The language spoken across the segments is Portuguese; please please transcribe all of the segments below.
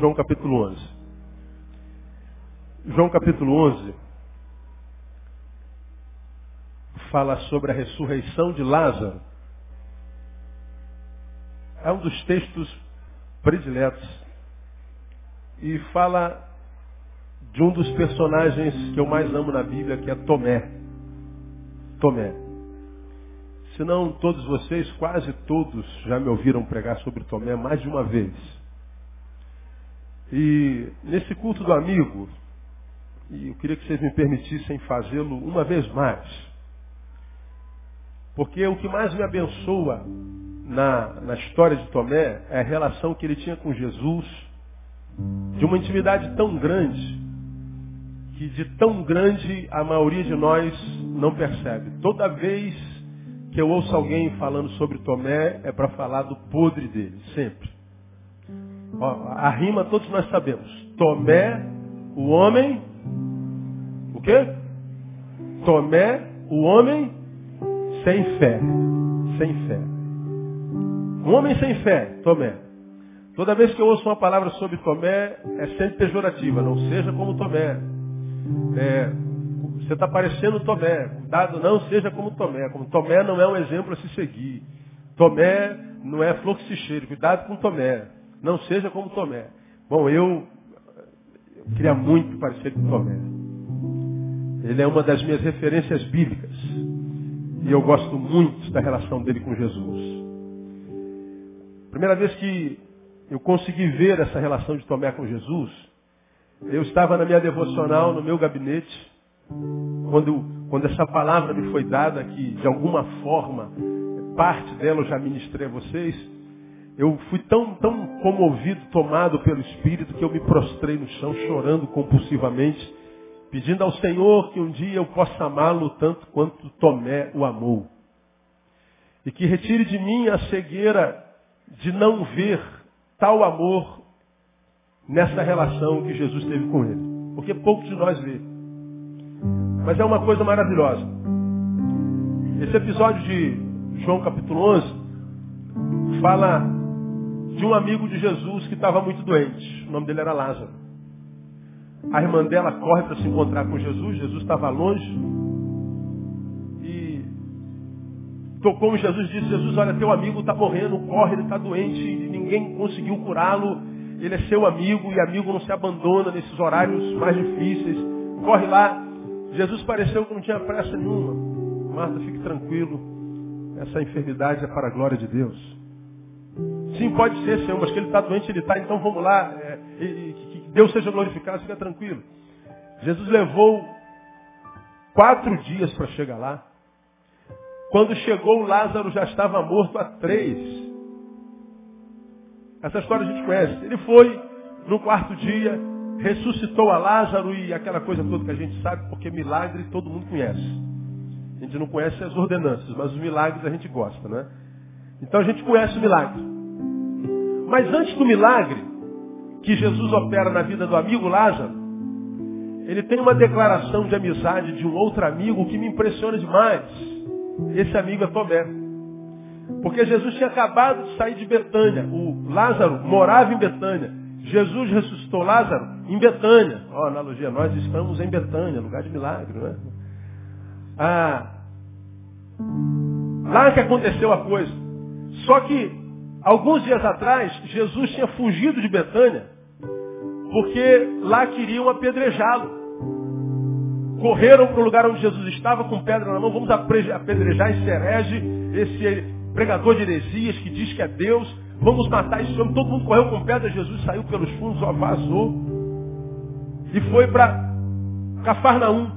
João capítulo 11. João capítulo 11 fala sobre a ressurreição de Lázaro. É um dos textos prediletos. E fala de um dos personagens que eu mais amo na Bíblia, que é Tomé. Tomé. Se não todos vocês, quase todos já me ouviram pregar sobre Tomé mais de uma vez. E nesse culto do amigo, e eu queria que vocês me permitissem fazê-lo uma vez mais. Porque o que mais me abençoa na, na história de Tomé é a relação que ele tinha com Jesus, de uma intimidade tão grande, que de tão grande a maioria de nós não percebe. Toda vez que eu ouço alguém falando sobre Tomé, é para falar do podre dele, sempre. A rima todos nós sabemos. Tomé, o homem, o quê? Tomé, o homem sem fé. Sem fé. Um homem sem fé, Tomé. Toda vez que eu ouço uma palavra sobre Tomé, é sempre pejorativa. Não seja como Tomé. É, você está parecendo Tomé. Cuidado, não seja como Tomé. Como Tomé não é um exemplo a se seguir. Tomé não é flor que se cheire. Cuidado com Tomé. Não seja como Tomé. Bom, eu, eu queria muito parecer com Tomé. Ele é uma das minhas referências bíblicas. E eu gosto muito da relação dele com Jesus. Primeira vez que eu consegui ver essa relação de Tomé com Jesus, eu estava na minha devocional, no meu gabinete, quando, quando essa palavra me foi dada, que de alguma forma, parte dela eu já ministrei a vocês, eu fui tão, tão comovido, tomado pelo Espírito, que eu me prostrei no chão, chorando compulsivamente, pedindo ao Senhor que um dia eu possa amá-lo tanto quanto Tomé o amou. E que retire de mim a cegueira de não ver tal amor nessa relação que Jesus teve com ele. Porque poucos de nós vê. Mas é uma coisa maravilhosa. Esse episódio de João capítulo 11 fala de um amigo de Jesus que estava muito doente. O nome dele era Lázaro. A irmã dela corre para se encontrar com Jesus. Jesus estava longe. E tocou em Jesus e disse, Jesus, olha, teu amigo está morrendo, corre, ele está doente, ninguém conseguiu curá-lo. Ele é seu amigo e amigo não se abandona nesses horários mais difíceis. Corre lá. Jesus pareceu que não tinha pressa nenhuma. Marta, fique tranquilo. Essa enfermidade é para a glória de Deus. Sim, pode ser, Senhor, mas que ele está doente, ele está, então vamos lá. É, e, que Deus seja glorificado, fica tranquilo. Jesus levou quatro dias para chegar lá. Quando chegou, Lázaro já estava morto há três. Essa história a gente conhece. Ele foi no quarto dia, ressuscitou a Lázaro e aquela coisa toda que a gente sabe, porque milagre todo mundo conhece. A gente não conhece as ordenanças, mas os milagres a gente gosta, né? Então a gente conhece o milagre. Mas antes do milagre que Jesus opera na vida do amigo Lázaro, ele tem uma declaração de amizade de um outro amigo que me impressiona demais. Esse amigo é Tomé. Porque Jesus tinha acabado de sair de Betânia. O Lázaro morava em Betânia. Jesus ressuscitou Lázaro em Betânia. Ó, oh, analogia, nós estamos em Betânia, lugar de milagre, não é? Ah, lá que aconteceu a coisa. Só que, alguns dias atrás, Jesus tinha fugido de Betânia, porque lá queriam apedrejá-lo. Correram para o lugar onde Jesus estava com pedra na mão, vamos apedrejar esse herege, esse pregador de heresias que diz que é Deus, vamos matar esse homem. Todo mundo correu com pedra, Jesus saiu pelos fundos, vazou. E foi para Cafarnaum.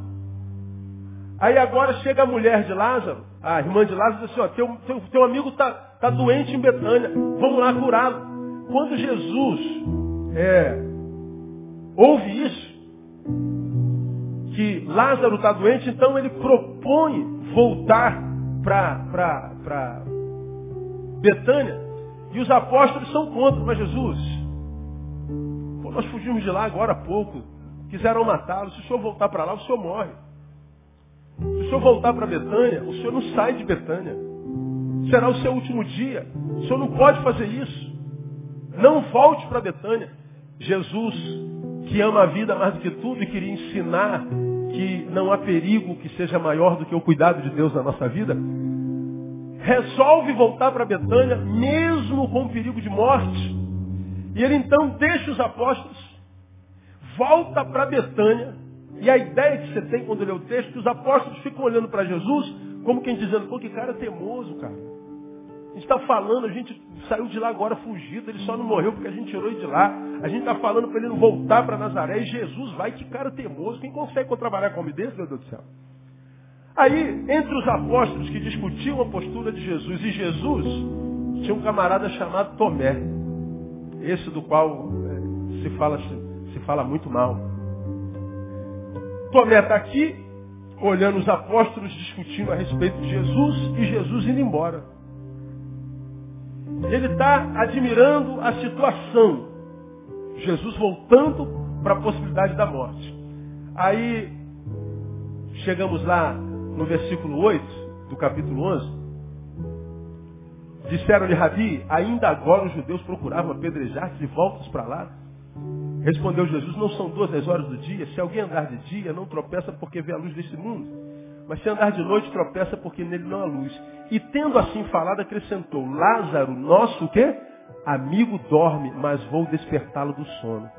Aí agora chega a mulher de Lázaro, a irmã de Lázaro, e diz assim, ó, teu, teu, teu amigo está tá doente em Betânia, vamos lá curá-lo. Quando Jesus é, ouve isso, que Lázaro está doente, então ele propõe voltar para Betânia. E os apóstolos são contra, mas Jesus, pô, nós fugimos de lá agora há pouco. Quiseram matá-lo. Se o senhor voltar para lá, o senhor morre. Se o senhor voltar para Betânia, o senhor não sai de Betânia. Será o seu último dia. O senhor não pode fazer isso. Não volte para Betânia. Jesus, que ama a vida mais do que tudo e queria ensinar que não há perigo que seja maior do que o cuidado de Deus na nossa vida, resolve voltar para Betânia, mesmo com perigo de morte. E ele então deixa os apóstolos, volta para Betânia, e a ideia que você tem quando lê o texto, que os apóstolos ficam olhando para Jesus, como quem dizendo, pô, que cara teimoso, cara. A gente está falando, a gente saiu de lá agora fugido, ele só não morreu porque a gente tirou ele de lá. A gente está falando para ele não voltar para Nazaré e Jesus vai, que cara teimoso. Quem consegue trabalhar com homem desse, meu Deus do céu? Aí, entre os apóstolos que discutiam a postura de Jesus e Jesus, tinha um camarada chamado Tomé. Esse do qual é, se, fala, se, se fala muito mal. Tomé está aqui, olhando os apóstolos discutindo a respeito de Jesus e Jesus indo embora. Ele está admirando a situação. Jesus voltando para a possibilidade da morte. Aí, chegamos lá no versículo 8 do capítulo 11. Disseram-lhe, Rabi, ainda agora os judeus procuravam apedrejar-te de voltas para lá. Respondeu Jesus, não são duas as horas do dia. Se alguém andar de dia, não tropeça porque vê a luz deste mundo. Mas se andar de noite, tropeça porque nele não há luz. E tendo assim falado, acrescentou, Lázaro, nosso o quê? Amigo dorme, mas vou despertá-lo do sono.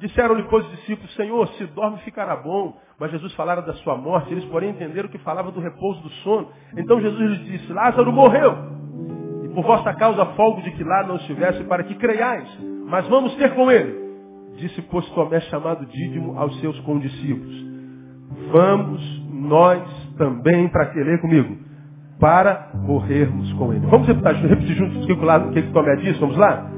Disseram-lhe, pois, os discípulos, Senhor, se dorme ficará bom. Mas Jesus falara da sua morte, eles porém entenderam que falava do repouso do sono. Então Jesus lhes disse, Lázaro morreu. E por vossa causa folgo de que lá não estivesse, para que creiais. Mas vamos ter com ele. Disse, pois, Tomé, chamado Dídimo, aos seus condiscípulos. Vamos nós também, para querer comigo? Para morrermos com ele. Vamos repetir, repetir juntos o que, Tomé disse? Vamos lá?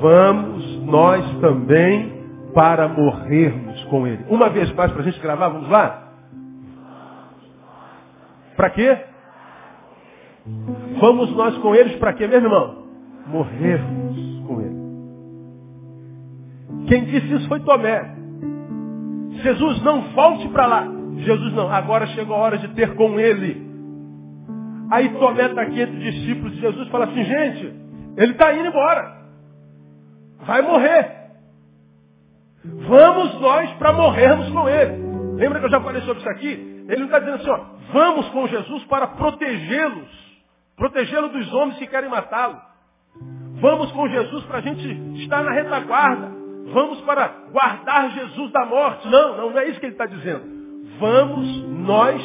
Vamos nós também para morrermos com ele. Uma vez mais para a gente gravar, vamos lá? Para quê? Vamos nós com eles para quê, meu irmão? Morrermos com ele. Quem disse isso foi Tomé. Jesus, não volte para lá. Jesus, não, agora chegou a hora de ter com ele. Aí Tomé está aqui entre os discípulos de Jesus fala assim, gente, ele está indo embora. Vai morrer. Vamos nós para morrermos com ele. Lembra que eu já falei sobre isso aqui? Ele não está dizendo assim, ó, vamos com Jesus para protegê-los. Protegê-lo dos homens que querem matá-lo. Vamos com Jesus para a gente estar na retaguarda. Vamos para guardar Jesus da morte. Não, não, não é isso que ele está dizendo. Vamos nós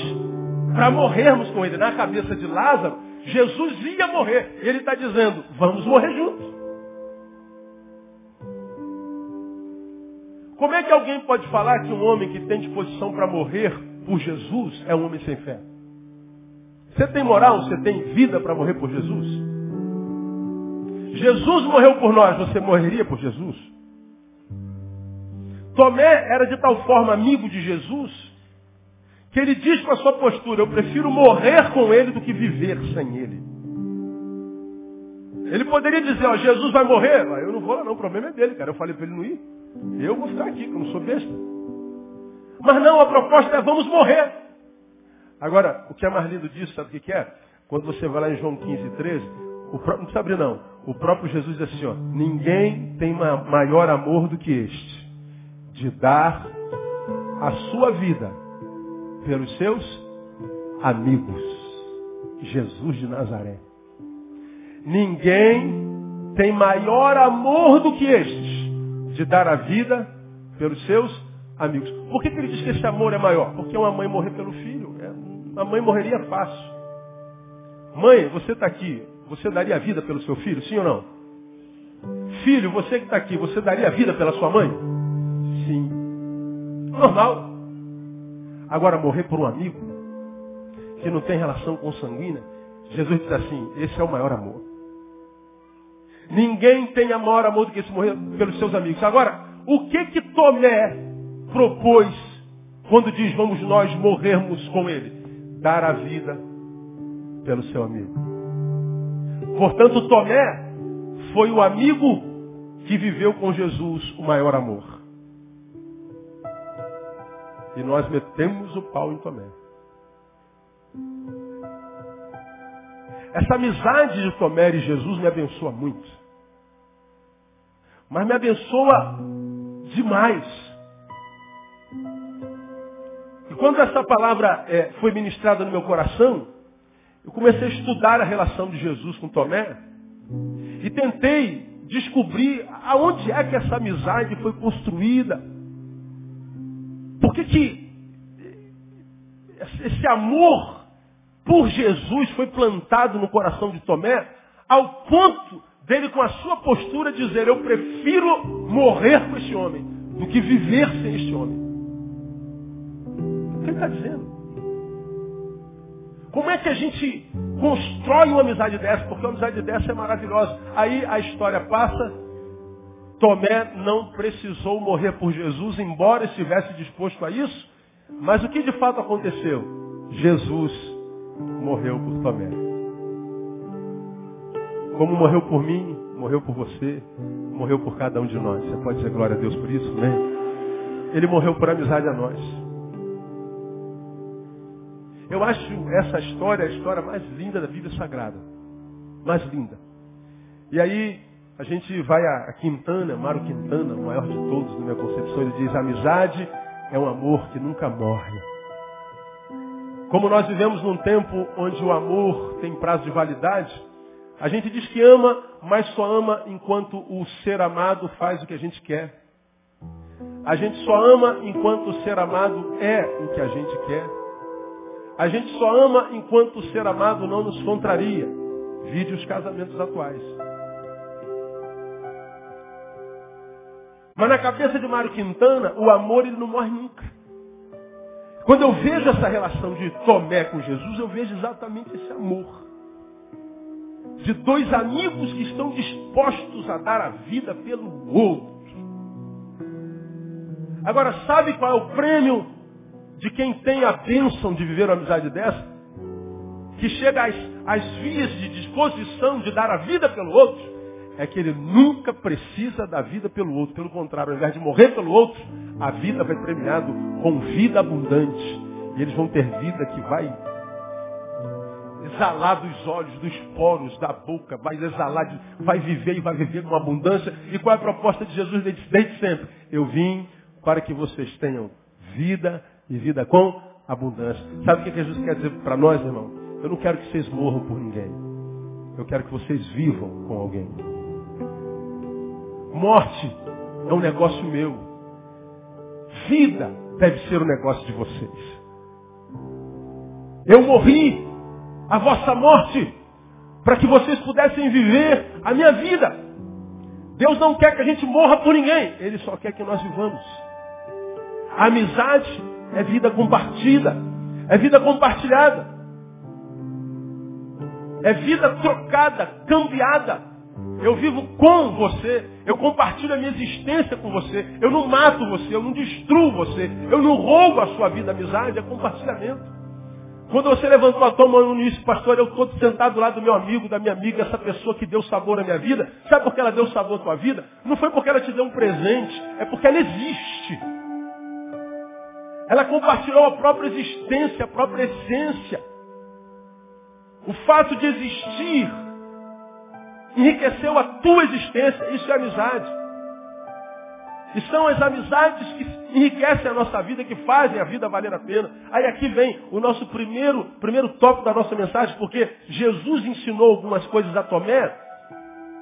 para morrermos com ele. Na cabeça de Lázaro, Jesus ia morrer. Ele está dizendo, vamos morrer juntos. Como é que alguém pode falar que um homem que tem disposição para morrer por Jesus é um homem sem fé? Você tem moral, você tem vida para morrer por Jesus? Jesus morreu por nós, você morreria por Jesus? Tomé era de tal forma amigo de Jesus que ele diz com a sua postura, eu prefiro morrer com ele do que viver sem ele. Ele poderia dizer, ó, Jesus vai morrer. Eu não vou lá não, o problema é dele, cara. Eu falei para ele não ir. Eu vou ficar aqui, que eu não sou besta. Mas não, a proposta é vamos morrer. Agora, o que é mais lindo disso, sabe o que é? Quando você vai lá em João 15, 13, o próprio, não precisa abrir não. O próprio Jesus diz assim, ó, ninguém tem maior amor do que este, de dar a sua vida pelos seus amigos. Jesus de Nazaré. Ninguém tem maior amor do que este, de dar a vida pelos seus amigos. Por que, que ele diz que esse amor é maior? Porque uma mãe morrer pelo filho, é, a mãe morreria fácil. Mãe, você está aqui, você daria a vida pelo seu filho, sim ou não? Filho, você que está aqui, você daria a vida pela sua mãe? Sim. Normal. Agora, morrer por um amigo, que não tem relação consanguínea, Jesus diz assim, esse é o maior amor. Ninguém tem maior amor do que esse morrer pelos seus amigos. Agora, o que que Tomé propôs quando diz vamos nós morrermos com ele? Dar a vida pelo seu amigo. Portanto, Tomé foi o amigo que viveu com Jesus o maior amor. E nós metemos o pau em Tomé. Essa amizade de Tomé e Jesus me abençoa muito. mas me abençoa demais. E quando essa palavra é, foi ministrada no meu coração, eu comecei a estudar a relação de Jesus com Tomé e tentei descobrir aonde é que essa amizade foi construída. Por que, que esse amor por Jesus foi plantado no coração de Tomé, ao ponto dele, com a sua postura, dizer: Eu prefiro morrer com esse homem do que viver sem este homem. O que ele está dizendo? Como é que a gente constrói uma amizade dessa? Porque uma amizade dessa é maravilhosa. Aí a história passa. Tomé não precisou morrer por Jesus, embora estivesse disposto a isso. Mas o que de fato aconteceu? Jesus morreu por Tomé. Como morreu por mim, morreu por você, morreu por cada um de nós. Você pode dizer glória a Deus por isso, né? Ele morreu por amizade a nós. Eu acho essa história a história mais linda da Bíblia Sagrada. Mais linda. E aí, a gente vai a Quintana, Mário Quintana, o maior de todos na minha concepção, ele diz, amizade é um amor que nunca morre. Como nós vivemos num tempo onde o amor tem prazo de validade, a gente diz que ama, mas só ama enquanto o ser amado faz o que a gente quer. A gente só ama enquanto o ser amado é o que a gente quer. A gente só ama enquanto o ser amado não nos contraria. Vide os casamentos atuais. Mas na cabeça de Mário Quintana, o amor ele não morre nunca. Quando eu vejo essa relação de Tomé com Jesus, eu vejo exatamente esse amor. De dois amigos que estão dispostos a dar a vida pelo outro. Agora, sabe qual é o prêmio de quem tem a bênção de viver uma amizade dessa, que chega às, às vias de disposição de dar a vida pelo outro, é que ele nunca precisa da vida pelo outro. Pelo contrário, ao invés de morrer pelo outro, a vida vai premiado com vida abundante. E eles vão ter vida que vai exalar dos olhos, dos poros, da boca, vai exalar, vai viver e vai viver com abundância. E qual é a proposta de Jesus desde sempre? Eu vim para que vocês tenham vida e vida com abundância. Sabe o que Jesus quer dizer para nós, irmão? Eu não quero que vocês morram por ninguém. Eu quero que vocês vivam com alguém. Morte é um negócio meu. Vida deve ser um negócio de vocês. Eu morri a vossa morte para que vocês pudessem viver a minha vida. Deus não quer que a gente morra por ninguém. Ele só quer que nós vivamos. A amizade é vida compartida, é vida compartilhada, é vida trocada, cambiada. Eu vivo com você, eu compartilho a minha existência com você, eu não mato você, eu não destruo você, eu não roubo a sua vida, amizade, é compartilhamento. Quando você levantou a tua mão no início, pastor, eu estou sentado do lado do meu amigo, da minha amiga, essa pessoa que deu sabor à minha vida. Sabe por que ela deu sabor à tua vida? Não foi porque ela te deu um presente, é porque ela existe. Ela compartilhou a própria existência, a própria essência. O fato de existir enriqueceu a tua existência. Isso é amizade. E são as amizades que enriquecem a nossa vida, que fazem a vida valer a pena. Aí aqui vem o nosso primeiro, primeiro tópico da nossa mensagem, porque Jesus ensinou algumas coisas a Tomé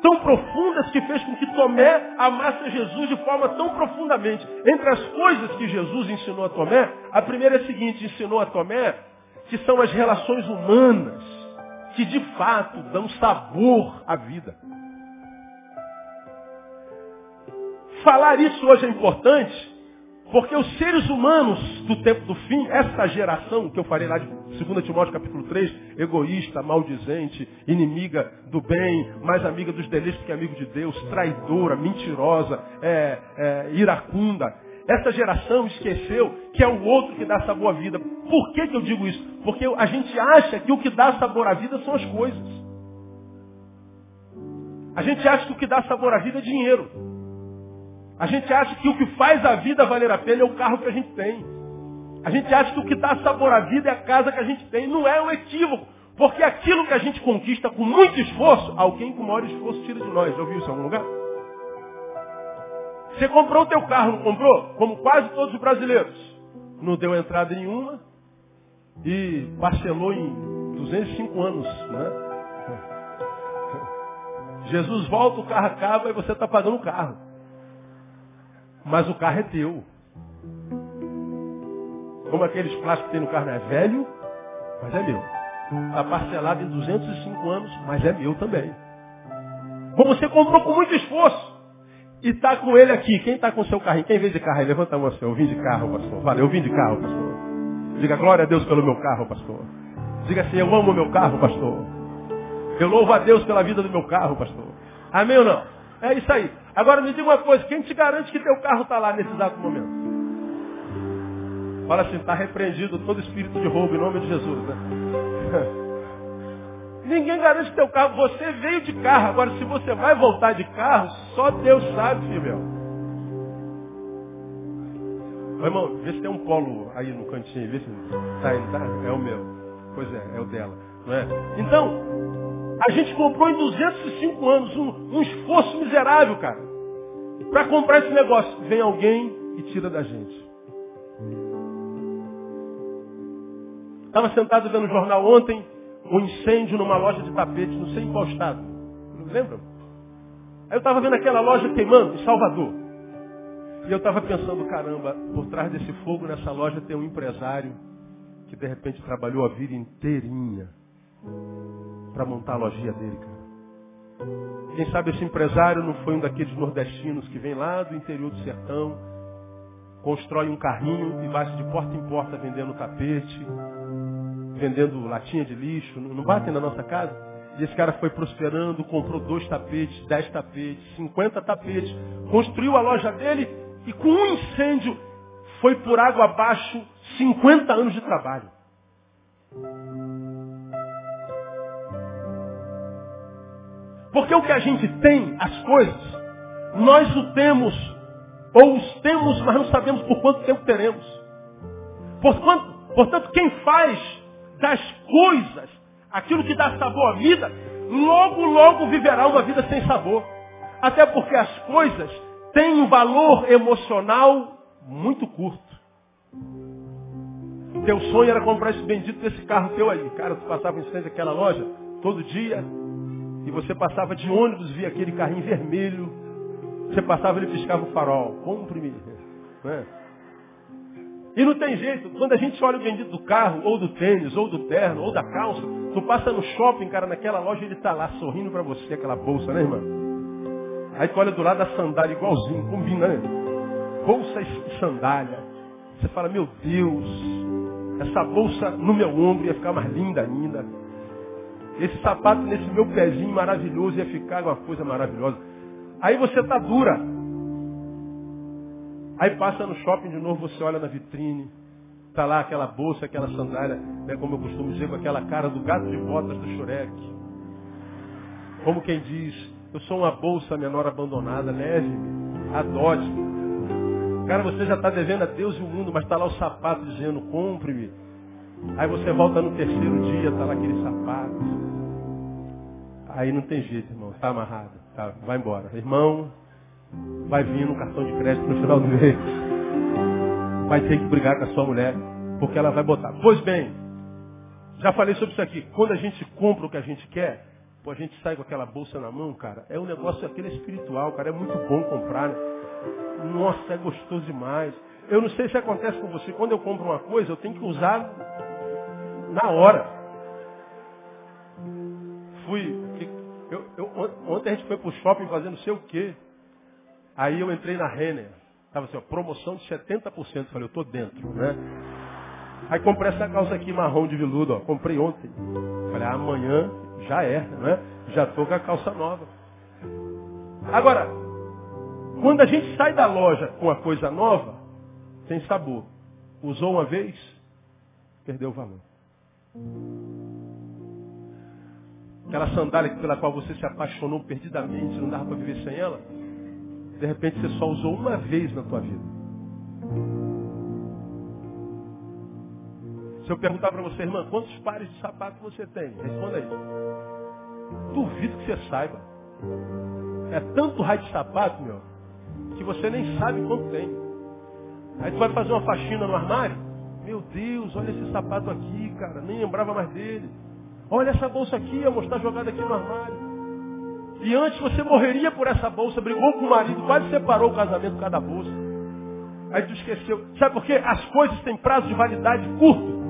tão profundas que fez com que Tomé amasse Jesus de forma tão profundamente. Entre as coisas que Jesus ensinou a Tomé, a primeira é a seguinte, ensinou a Tomé que são as relações humanas que de fato dão sabor à vida. Falar isso hoje é importante porque os seres humanos do tempo do fim, essa geração que eu falei lá de 2 Timóteo capítulo 3, egoísta, maldizente, inimiga do bem, mais amiga dos delícias que amigo de Deus, traidora, mentirosa, é, é, iracunda. Essa geração esqueceu que é o outro que dá sabor à vida. Por que, que eu digo isso? Porque a gente acha que o que dá sabor à vida são as coisas. A gente acha que o que dá sabor à vida é dinheiro. A gente acha que o que faz a vida valer a pena é o carro que a gente tem. A gente acha que o que dá sabor à vida é a casa que a gente tem. Não é um equívoco. Porque aquilo que a gente conquista com muito esforço, alguém com maior esforço tira de nós. Já ouviu isso em algum lugar? Você comprou o teu carro, não comprou? Como quase todos os brasileiros. Não deu entrada nenhuma e parcelou em 205 anos. Né? Jesus volta, o carro acaba e você está pagando o carro. Mas o carro é teu. Como aqueles plásticos que tem no carro, não é velho, mas é meu. Está parcelado em 205 anos, mas é meu também. Como você comprou com muito esforço. E está com ele aqui. Quem está com seu carrinho? Quem veio de carro? Levanta a mão assim. Eu vim de carro, pastor. Valeu, eu vim de carro, pastor. Diga glória a Deus pelo meu carro, pastor. Diga assim, eu amo o meu carro, pastor. Eu louvo a Deus pela vida do meu carro, pastor. Amém ou não? É isso aí. Agora me diga uma coisa, quem te garante que teu carro está lá nesse exato momento? Fala assim, está repreendido todo espírito de roubo em nome de Jesus. Né? Ninguém garante teu carro. Você veio de carro. Agora, se você vai voltar de carro, só Deus sabe, filho. Ô, irmão, vê se tem um polo aí no cantinho. Vê se tá tá? É o meu. Pois é, é o dela. Não é? Então, a gente comprou em 205 anos um, um esforço miserável, cara. Para comprar esse negócio. Vem alguém e tira da gente. Estava sentado vendo o jornal ontem, um incêndio numa loja de tapetes, não sei em qual estado. Lembram? Aí eu estava vendo aquela loja queimando em Salvador. E eu estava pensando, caramba, por trás desse fogo nessa loja tem um empresário que de repente trabalhou a vida inteirinha para montar a lojinha dele, cara. Quem sabe esse empresário não foi um daqueles nordestinos que vem lá do interior do sertão, constrói um carrinho e vai de porta em porta vendendo tapete, vendendo latinha de lixo, não batem na nossa casa? E esse cara foi prosperando, comprou dois tapetes, dez tapetes, cinquenta tapetes, construiu a loja dele e com um incêndio foi por água abaixo 50 anos de trabalho. Porque o que a gente tem, as coisas, nós o temos, ou os temos, mas não sabemos por quanto tempo teremos. Portanto, portanto quem faz das coisas, aquilo que dá sabor à vida, logo, logo viverá uma vida sem sabor. Até porque as coisas têm um valor emocional muito curto. Teu sonho era comprar esse bendito desse carro teu aí. Cara, tu passava em frente daquela loja todo dia e você passava de ônibus, via aquele carrinho vermelho. Você passava e ele piscava o farol. Compre-me. Né? E não tem jeito, quando a gente olha o bendito do carro, ou do tênis, ou do terno, ou da calça, tu passa no shopping, cara, naquela loja, ele está lá sorrindo para você, aquela bolsa, né, irmã? Aí tu olha do lado da sandália igualzinho, combina, né? Bolsa e sandália. Você fala, meu Deus, essa bolsa no meu ombro ia ficar mais linda ainda. Esse sapato nesse meu pezinho maravilhoso ia ficar uma coisa maravilhosa. Aí você está dura. Aí passa no shopping de novo, você olha na vitrine, está lá aquela bolsa, aquela sandália, né, como eu costumo dizer, com aquela cara do gato de botas do Shurek. Como quem diz, eu sou uma bolsa menor abandonada, leve-me, adote-me. Cara, você já está devendo a Deus e o mundo, mas está lá o sapato dizendo, compre-me. Aí você volta no terceiro dia, está lá aquele sapato. Aí não tem jeito, irmão, está amarrado. Tá, vai embora. Irmão, vai vir no cartão de crédito no final do mês. Vai ter que brigar com a sua mulher, porque ela vai botar. Pois bem, já falei sobre isso aqui. Quando a gente compra o que a gente quer, pô, a gente sai com aquela bolsa na mão, cara. É um negócio aquele espiritual, cara. É muito bom comprar. Né? Nossa, é gostoso demais. Eu não sei se acontece com você. Quando eu compro uma coisa, eu tenho que usar na hora. Fui. Eu, eu, ontem a gente foi pro shopping fazendo não sei o quê. Aí eu entrei na Renner. Tava assim, ó, promoção de 70%. Falei, eu tô dentro, né? Aí comprei essa calça aqui marrom de veludo, ó. Comprei ontem. Falei, ah, amanhã já é, né? Já tô com a calça nova. Agora, quando a gente sai da loja com a coisa nova, tem sabor. Usou uma vez, perdeu o valor. Aquela sandália pela qual você se apaixonou perdidamente, não dava para viver sem ela, de repente você só usou uma vez na tua vida. Se eu perguntar para você, irmã, quantos pares de sapato você tem? Responda aí. Duvido que você saiba. É tanto raio de sapato, meu, que você nem sabe quanto tem. Aí tu vai fazer uma faxina no armário. Meu Deus, olha esse sapato aqui, cara. Nem lembrava mais dele. Olha essa bolsa aqui, amor, está jogada aqui no armário. E antes você morreria por essa bolsa, brigou com o marido, quase separou o casamento por causa da bolsa. Aí tu esqueceu. Sabe por quê? As coisas têm prazo de validade curto.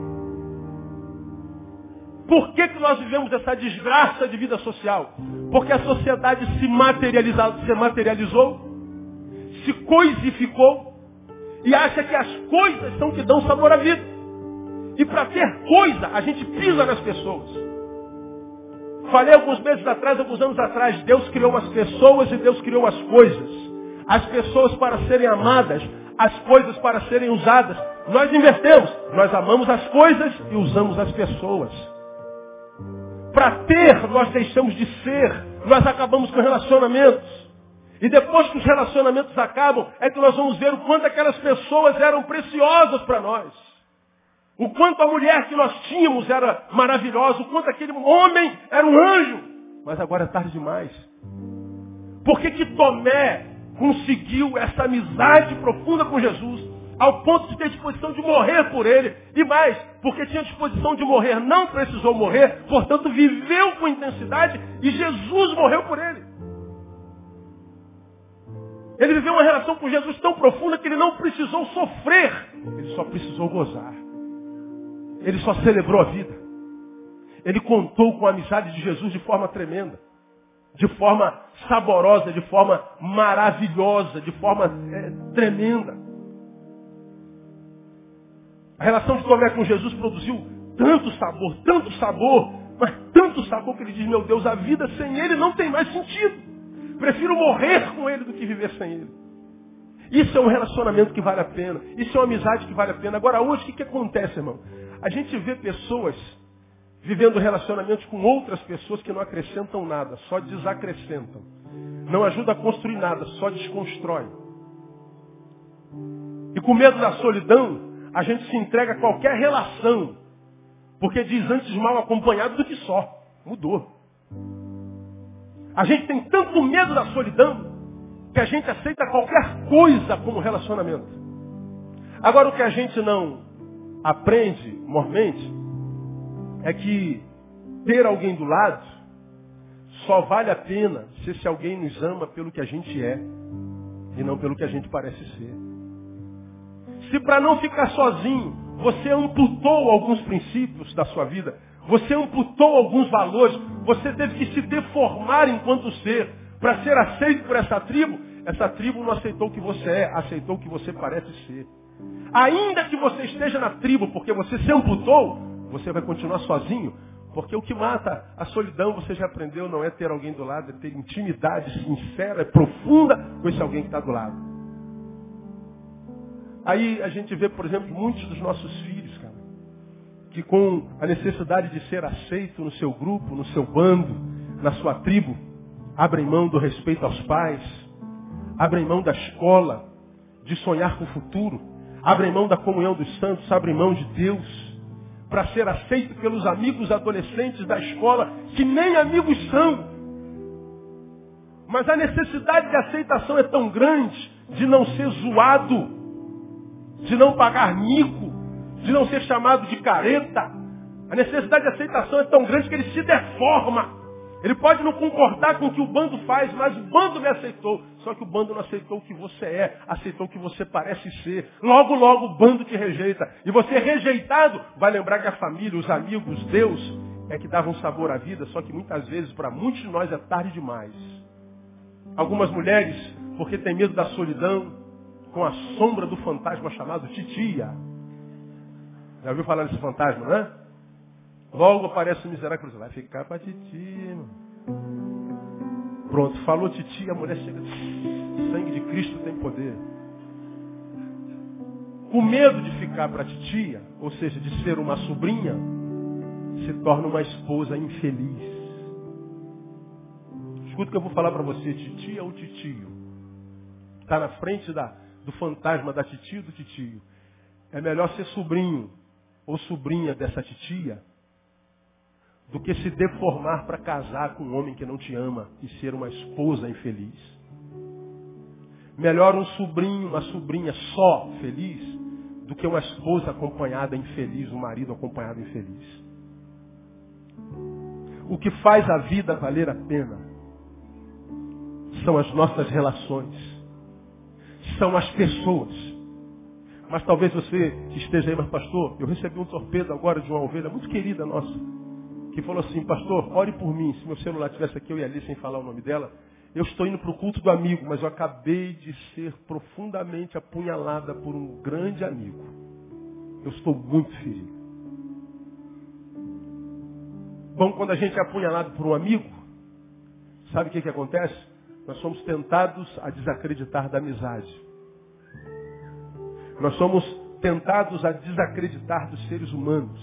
Por que, que nós vivemos essa desgraça de vida social? Porque a sociedade se, se materializou, se coisificou e acha que as coisas são que dão sabor à vida. E para ter coisa, a gente pisa nas pessoas. Falei alguns meses atrás, alguns anos atrás, Deus criou as pessoas e Deus criou as coisas. As pessoas para serem amadas, as coisas para serem usadas. Nós invertemos. Nós amamos as coisas e usamos as pessoas. Para ter, nós deixamos de ser. Nós acabamos com relacionamentos. E depois que os relacionamentos acabam, é que nós vamos ver o quanto aquelas pessoas eram preciosas para nós. O quanto a mulher que nós tínhamos era maravilhosa, o quanto aquele homem era um anjo. Mas agora é tarde demais. Por que que Tomé conseguiu essa amizade profunda com Jesus, ao ponto de ter disposição de morrer por ele? E mais, porque tinha disposição de morrer, não precisou morrer, portanto viveu com intensidade e Jesus morreu por ele. Ele viveu uma relação com Jesus tão profunda que ele não precisou sofrer, ele só precisou gozar. Ele só celebrou a vida. Ele contou com a amizade de Jesus de forma tremenda, de forma saborosa, de forma maravilhosa, de forma é, tremenda. A relação de Tomé com Jesus produziu tanto sabor, tanto sabor, mas tanto sabor que ele diz, meu Deus, a vida sem ele não tem mais sentido. Prefiro morrer com ele do que viver sem ele. Isso é um relacionamento que vale a pena. Isso é uma amizade que vale a pena. Agora, hoje, o que, que acontece, irmão? A gente vê pessoas vivendo relacionamentos com outras pessoas que não acrescentam nada, só desacrescentam. Não ajuda a construir nada, só desconstrói. E com medo da solidão, a gente se entrega a qualquer relação. Porque diz antes mal acompanhado do que só. Mudou. A gente tem tanto medo da solidão que a gente aceita qualquer coisa como relacionamento. Agora, o que a gente não aprende, mormente, é que ter alguém do lado só vale a pena se esse alguém nos ama pelo que a gente é e não pelo que a gente parece ser. Se para não ficar sozinho, você amputou alguns princípios da sua vida, você amputou alguns valores, você teve que se deformar enquanto ser para ser aceito por essa tribo. Essa tribo não aceitou o que você é, aceitou o que você parece ser. Ainda que você esteja na tribo porque você se amputou, você vai continuar sozinho. Porque o que mata a solidão, você já aprendeu, não é ter alguém do lado, é ter intimidade sincera, profunda com esse alguém que está do lado. Aí a gente vê, por exemplo, muitos dos nossos filhos, cara, que com a necessidade de ser aceito no seu grupo, no seu bando, na sua tribo, abrem mão do respeito aos pais, abrem mão da escola, de sonhar com o futuro, abrem mão da comunhão dos santos, abrem mão de Deus, para ser aceito pelos amigos adolescentes da escola, que nem amigos são. Mas a necessidade de aceitação é tão grande de não ser zoado, de não pagar mico, de não ser chamado de careta. A necessidade de aceitação é tão grande que ele se deforma. Ele pode não concordar com o que o bando faz, mas o bando me aceitou. Só que o bando não aceitou o que você é, aceitou o que você parece ser. Logo, logo o bando te rejeita. E você rejeitado vai lembrar que a família, os amigos, Deus é que davam sabor à vida, só que muitas vezes para muitos de nós é tarde demais. Algumas mulheres, porque tem medo da solidão, com a sombra do fantasma chamado titia. Já ouviu falar desse fantasma, né? Logo aparece o miserável e vai ficar para titia, Pronto, falou titia, a mulher chega. Sangue de Cristo tem poder. Com medo de ficar para titia, ou seja, de ser uma sobrinha, se torna uma esposa infeliz. Escuta o que eu vou falar para você, titia ou titio. Está na frente da, do fantasma da titia ou do titio. É melhor ser sobrinho ou sobrinha dessa titia do que se deformar para casar com um homem que não te ama e ser uma esposa infeliz. Melhor um sobrinho, uma sobrinha só feliz, do que uma esposa acompanhada infeliz, um marido acompanhado infeliz. O que faz a vida valer a pena são as nossas relações, são as pessoas. Mas talvez você esteja aí, mas pastor, eu recebi um torpedo agora de uma ovelha muito querida nossa, que falou assim, pastor, ore por mim. Se meu celular tivesse aqui, eu ia ali sem falar o nome dela. Eu estou indo para o culto do amigo, mas eu acabei de ser profundamente apunhalada por um grande amigo. Eu estou muito ferido. Bom, quando a gente é apunhalado por um amigo, sabe o que, que acontece? Nós somos tentados a desacreditar da amizade. Nós somos tentados a desacreditar dos seres humanos.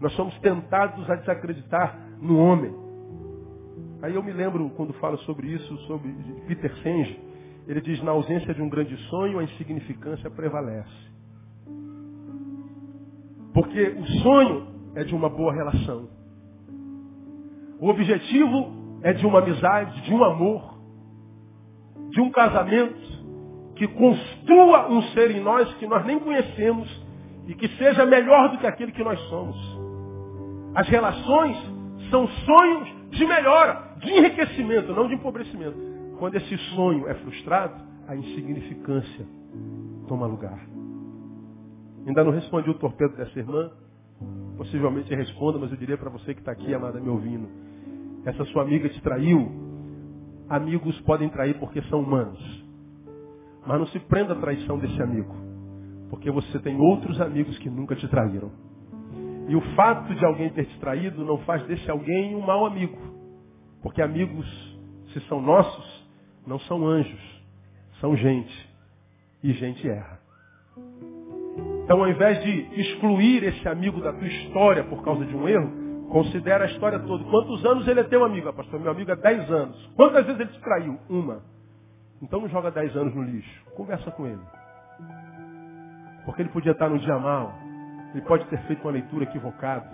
Nós somos tentados a desacreditar no homem. Aí eu me lembro, quando falo sobre isso, sobre Peter Senge, ele diz, na ausência de um grande sonho, a insignificância prevalece. Porque o sonho é de uma boa relação. O objetivo é de uma amizade, de um amor, de um casamento que construa um ser em nós que nós nem conhecemos e que seja melhor do que aquele que nós somos. As relações são sonhos de melhora, de enriquecimento, não de empobrecimento. Quando esse sonho é frustrado, a insignificância toma lugar. Ainda não respondi o torpedo dessa irmã. Possivelmente responda, mas eu diria para você que está aqui, amada, me ouvindo. Essa sua amiga te traiu. Amigos podem trair porque são humanos. Mas não se prenda à traição desse amigo. Porque você tem outros amigos que nunca te traíram. E o fato de alguém ter te traído não faz desse alguém um mau amigo. Porque amigos, se são nossos, não são anjos. São gente. E gente erra. Então, ao invés de excluir esse amigo da tua história por causa de um erro, considera a história toda. Quantos anos ele é teu amigo? Ah, pastor, meu amigo é 10 anos. Quantas vezes ele te traiu? Uma. Então não joga 10 anos no lixo. Conversa com ele. Porque ele podia estar no dia mal. Ele pode ter feito uma leitura equivocada.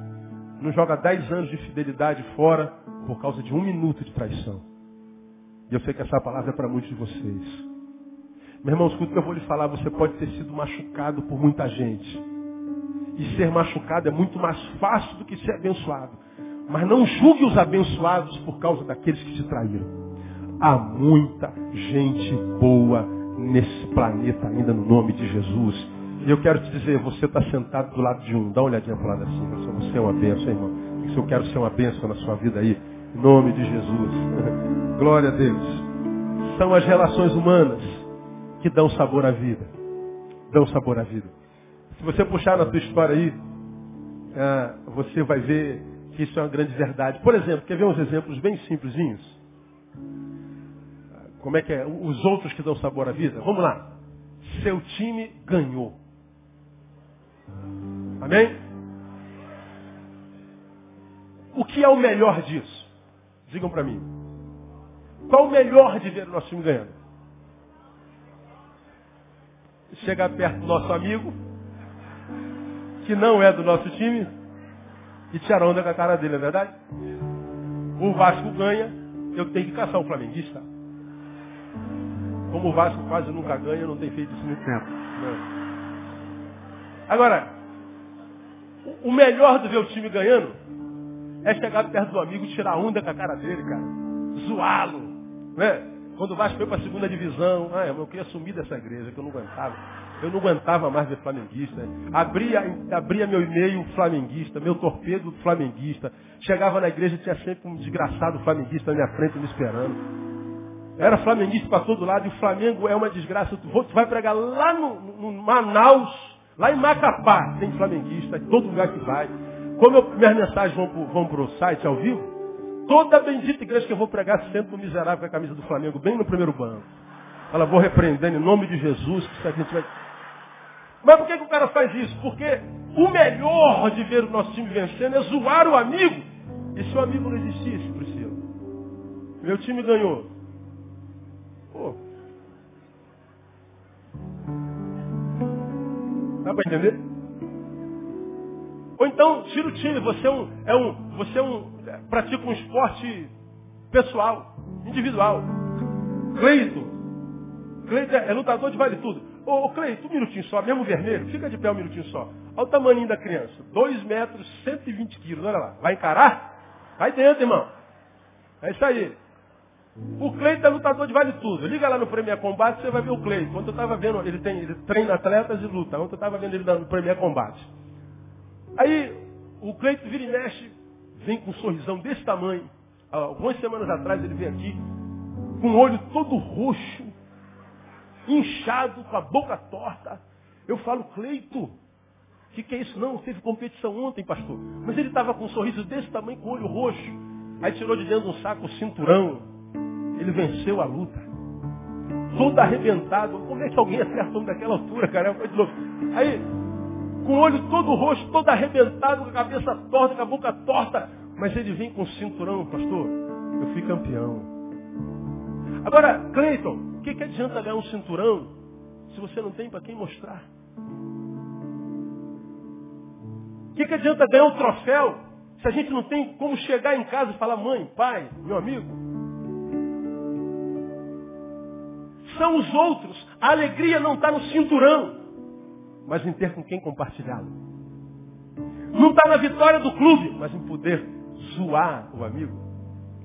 Não joga 10 anos de fidelidade fora por causa de um minuto de traição. E eu sei que essa palavra é para muitos de vocês. Meu irmão, escuta o que eu vou lhe falar. Você pode ter sido machucado por muita gente. E ser machucado é muito mais fácil do que ser abençoado. Mas não julgue os abençoados por causa daqueles que te traíram. Há muita gente boa nesse planeta ainda no nome de Jesus. E eu quero te dizer, você está sentado do lado de um. Dá uma olhadinha para o lado assim. Você é uma bênção, irmão. Se eu quero ser uma bênção na sua vida aí. Em nome de Jesus. Glória a Deus. São as relações humanas que dão sabor à vida. Dão sabor à vida. Se você puxar na tua história aí, é, você vai ver que isso é uma grande verdade. Por exemplo, quer ver uns exemplos bem simplesinhos? Como é que é? Os outros que dão sabor à vida? Vamos lá. Seu time ganhou. Amém? O que é o melhor disso? Digam para mim. Qual o melhor de ver o nosso time ganhando? chegar perto do nosso amigo, que não é do nosso time, e tirar onda com a cara dele, é verdade? O Vasco ganha, eu tenho que caçar o flamenguista. Como o Vasco quase nunca ganha, não tem feito isso muito tempo. Não. Agora, o melhor do ver o time ganhando é chegar perto do amigo e tirar onda com a cara dele, cara. Zoá-lo. Né? Quando o Vasco foi para a segunda divisão, ah, eu queria sumir dessa igreja, que eu não aguentava. Eu não aguentava mais ver flamenguista. Abria, abria meu e-mail flamenguista, meu torpedo flamenguista. Chegava na igreja tinha sempre um desgraçado flamenguista na minha frente me esperando. Era flamenguista para todo lado e o Flamengo é uma desgraça. Tu vai pregar lá no, no Manaus, lá em Macapá, tem flamenguista, em todo lugar que vai. Como eu, minhas mensagens vão para o site ao vivo, Toda bendita igreja que eu vou pregar, sempre um miserável com a camisa do Flamengo, bem no primeiro banco. Fala, vou repreendendo em nome de Jesus, que a gente vai. Mas por que, que o cara faz isso? Porque o melhor de ver o nosso time vencendo é zoar o amigo. E se o amigo não existisse, Priscila? Meu time ganhou. Pô. Dá para entender? Ou então, tira o time, você é um, é um, você é um, pratica um esporte pessoal, individual. Cleito, Cleito é, é lutador de vale tudo. Ô, ô Cleito, um minutinho só, mesmo vermelho, fica de pé um minutinho só. Olha o tamanho da criança. 2 metros, 120 quilos, olha lá. Vai encarar? Vai dentro, irmão. É isso aí. O Cleito é lutador de vale tudo. Liga lá no Premier Combate, você vai ver o Cleito. Quando eu estava vendo, ele tem, ele treina atletas e luta. Ontem eu estava vendo ele no Premier Combate. Aí, o Cleito vira e mexe, vem com um sorrisão desse tamanho. Algumas semanas atrás ele veio aqui, com o olho todo roxo, inchado, com a boca torta. Eu falo, Cleito, o que, que é isso? Não, teve competição ontem, pastor. Mas ele estava com um sorriso desse tamanho, com o olho roxo. Aí tirou de dentro de um saco o cinturão. Ele venceu a luta. Todo arrebentado. Como é que alguém acerta um daquela altura, cara? de novo. Aí, com o olho todo roxo, todo arrebentado, com a cabeça torta, com a boca torta. Mas ele vem com o cinturão, pastor. Eu fui campeão. Agora, Cleiton, o que, que adianta ganhar um cinturão se você não tem para quem mostrar? O que, que adianta ganhar um troféu se a gente não tem como chegar em casa e falar, mãe, pai, meu amigo? São os outros. A alegria não está no cinturão, mas em ter com quem compartilhá-lo. Não está na vitória do clube, mas em poder zoar o amigo,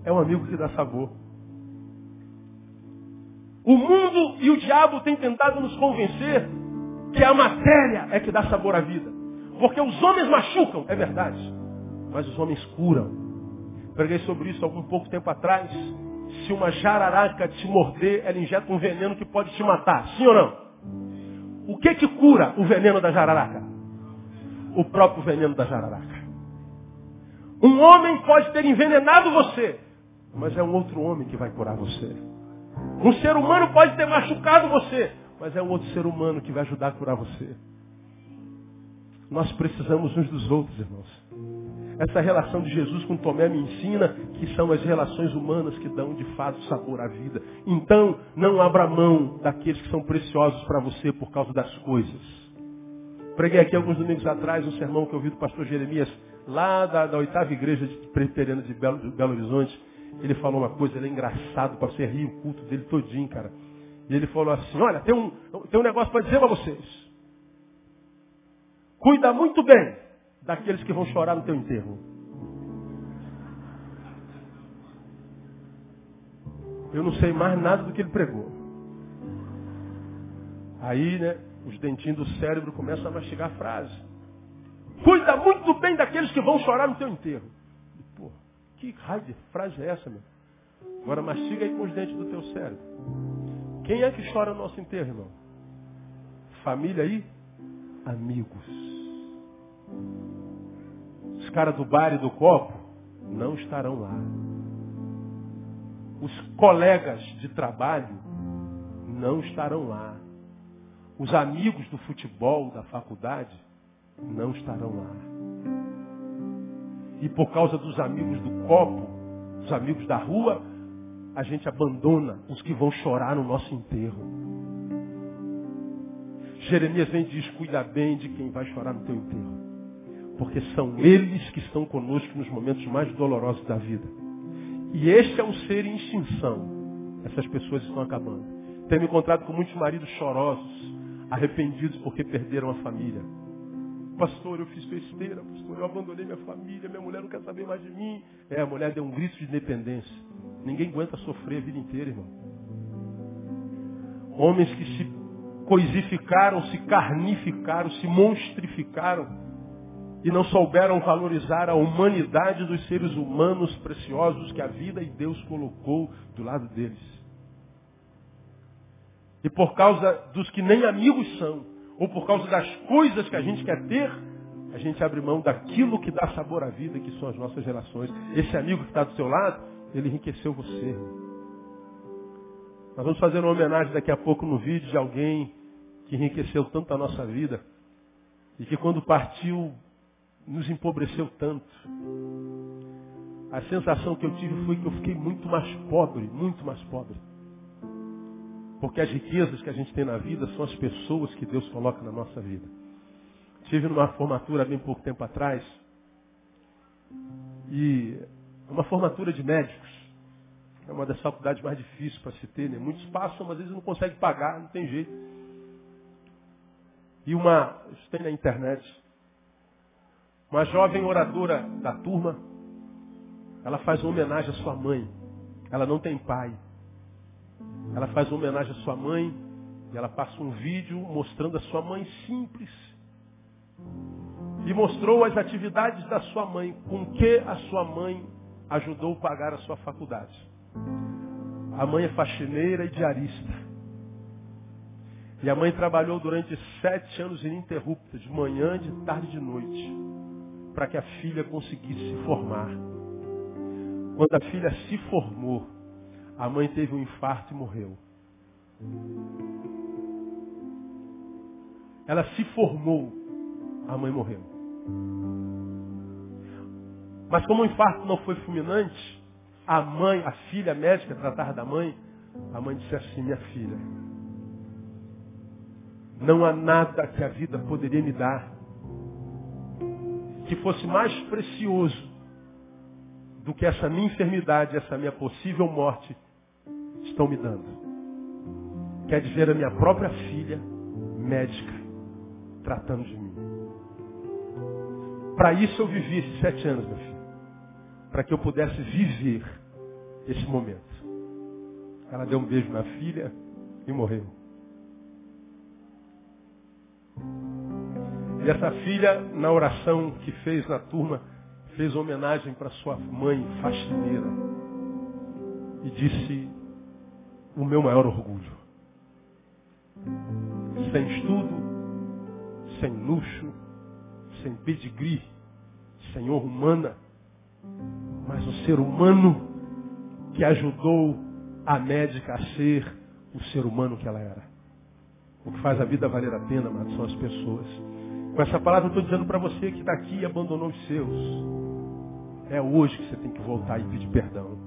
é um amigo que dá sabor. O mundo e o diabo têm tentado nos convencer que a matéria é que dá sabor à vida. Porque os homens machucam, é verdade, mas os homens curam. Preguei sobre isso algum pouco tempo atrás. Se uma jararaca te morder, ela injeta um veneno que pode te matar. Sim ou não? O que que cura o veneno da jararaca? O próprio veneno da jararaca. Um homem pode ter envenenado você, mas é um outro homem que vai curar você. Um ser humano pode ter machucado você, mas é um outro ser humano que vai ajudar a curar você. Nós precisamos uns dos outros, irmãos. Essa relação de Jesus com Tomé me ensina que são as relações humanas que dão de fato sabor à vida. Então, não abra mão daqueles que são preciosos para você por causa das coisas. Preguei aqui alguns domingos atrás um sermão que eu ouvi do pastor Jeremias lá da, da oitava igreja de presbiteriana de Belo, de Belo Horizonte, ele falou uma coisa, ele é engraçado para você rir o culto dele todinho, cara. E ele falou assim, olha, tem um, tem um negócio para dizer para vocês. Cuida muito bem daqueles que vão chorar no teu enterro. Eu não sei mais nada do que ele pregou. Aí, né, os dentinhos do cérebro começam a mastigar a frase. Cuida muito bem daqueles que vão chorar no teu enterro. Pô, que raio de frase é essa, meu? Agora mastiga aí com os dentes do teu cérebro. Quem é que chora no nosso enterro, irmão? Família aí? Amigos. Caras do bar e do copo não estarão lá. Os colegas de trabalho não estarão lá. Os amigos do futebol, da faculdade, não estarão lá. E por causa dos amigos do copo, dos amigos da rua, a gente abandona os que vão chorar no nosso enterro. Jeremias vem e diz, cuida bem de quem vai chorar no teu enterro. Porque são eles que estão conosco nos momentos mais dolorosos da vida. E este é um ser em extinção. Essas pessoas estão acabando. Tenho me encontrado com muitos maridos chorosos, arrependidos porque perderam a família. Pastor, eu fiz besteira, pastor, eu abandonei minha família, minha mulher não quer saber mais de mim. É, a mulher deu um grito de independência. Ninguém aguenta sofrer a vida inteira, irmão. Homens que se coisificaram, se carnificaram, se monstrificaram e não souberam valorizar a humanidade dos seres humanos preciosos que a vida e Deus colocou do lado deles. E por causa dos que nem amigos são, ou por causa das coisas que a gente quer ter, a gente abre mão daquilo que dá sabor à vida, que são as nossas relações. Esse amigo que está do seu lado, ele enriqueceu você. Nós vamos fazer uma homenagem daqui a pouco no vídeo de alguém que enriqueceu tanto a nossa vida e que quando partiu nos empobreceu tanto. A sensação que eu tive foi que eu fiquei muito mais pobre, muito mais pobre. Porque as riquezas que a gente tem na vida são as pessoas que Deus coloca na nossa vida. Tive numa formatura bem pouco tempo atrás, e uma formatura de médicos. É uma das faculdades mais difíceis para se ter, né? Muitos passam, mas eles não conseguem pagar, não tem jeito. E uma, isso tem na internet, uma jovem oradora da turma, ela faz uma homenagem à sua mãe. Ela não tem pai. Ela faz uma homenagem à sua mãe e ela passa um vídeo mostrando a sua mãe simples. E mostrou as atividades da sua mãe, com que a sua mãe ajudou a pagar a sua faculdade. A mãe é faxineira e diarista. E a mãe trabalhou durante sete anos ininterruptos, de manhã, de tarde e de noite, para que a filha conseguisse se formar. Quando a filha se formou, a mãe teve um infarto e morreu. Ela se formou, a mãe morreu. Mas como o infarto não foi fulminante, a mãe, a filha a médica, tratar da mãe, a mãe disse assim, minha filha, não há nada que a vida poderia me dar que fosse mais precioso do que essa minha enfermidade, essa minha possível morte estão me dando. Quer dizer, a minha própria filha, médica, tratando de mim. Para isso eu vivi esses sete anos, meu filho. Para que eu pudesse viver esse momento. Ela deu um beijo na filha e morreu. E essa filha, na oração que fez na turma, fez homenagem para sua mãe faxineira. E disse, o meu maior orgulho. Sem estudo, sem luxo, sem pedigree, senhor humana, mas o ser humano que ajudou a médica a ser o ser humano que ela era. O que faz a vida valer a pena, mas são as pessoas. Com essa palavra eu estou dizendo para você que está aqui e abandonou os seus. É hoje que você tem que voltar e pedir perdão.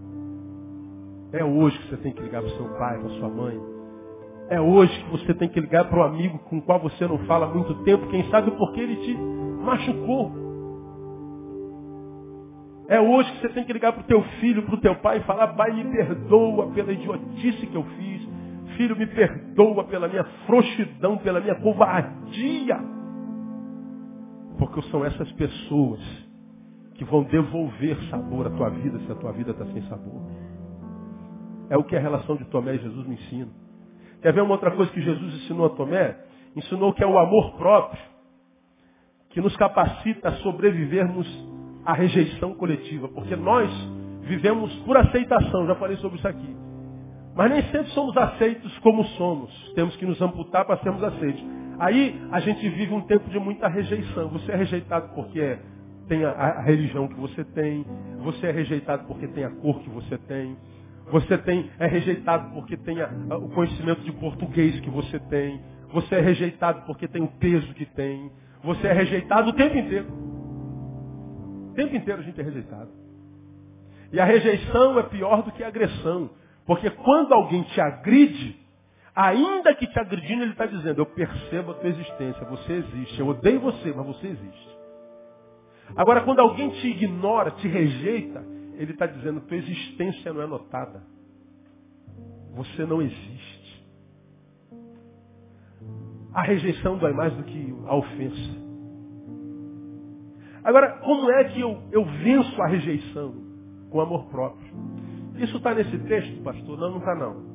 É hoje que você tem que ligar para o seu pai, para sua mãe. É hoje que você tem que ligar para o amigo com o qual você não fala há muito tempo, quem sabe porque ele te machucou. É hoje que você tem que ligar para o teu filho, para o teu pai e falar, pai, me perdoa pela idiotice que eu fiz. Filho, me perdoa pela minha frouxidão, pela minha covardia. Porque são essas pessoas que vão devolver sabor à tua vida se a tua vida está sem sabor. É o que a relação de Tomé e Jesus me ensina. Quer ver uma outra coisa que Jesus ensinou a Tomé? Ensinou que é o amor próprio que nos capacita a sobrevivermos à rejeição coletiva. Porque nós vivemos por aceitação, já falei sobre isso aqui. Mas nem sempre somos aceitos como somos. Temos que nos amputar para sermos aceitos. Aí a gente vive um tempo de muita rejeição. Você é rejeitado porque é tem a, a, religião que você tem, você é rejeitado porque tem a cor que você tem, você tem, é rejeitado porque tem a, o conhecimento de português que você tem, você é rejeitado porque tem o peso que tem, você é rejeitado o tempo inteiro. O tempo inteiro a gente é rejeitado. E a rejeição é pior do que a agressão. Porque quando alguém te agride, ainda que te agredindo, ele está dizendo, eu percebo a tua existência, você existe. Eu odeio você, mas você existe. Agora, quando alguém te ignora, te rejeita, ele está dizendo, tua existência não é notada. Você não existe. A rejeição dói mais do que a ofensa. Agora, como é que eu, eu venço a rejeição? Com amor próprio. Isso está nesse texto, pastor? Não, não está não.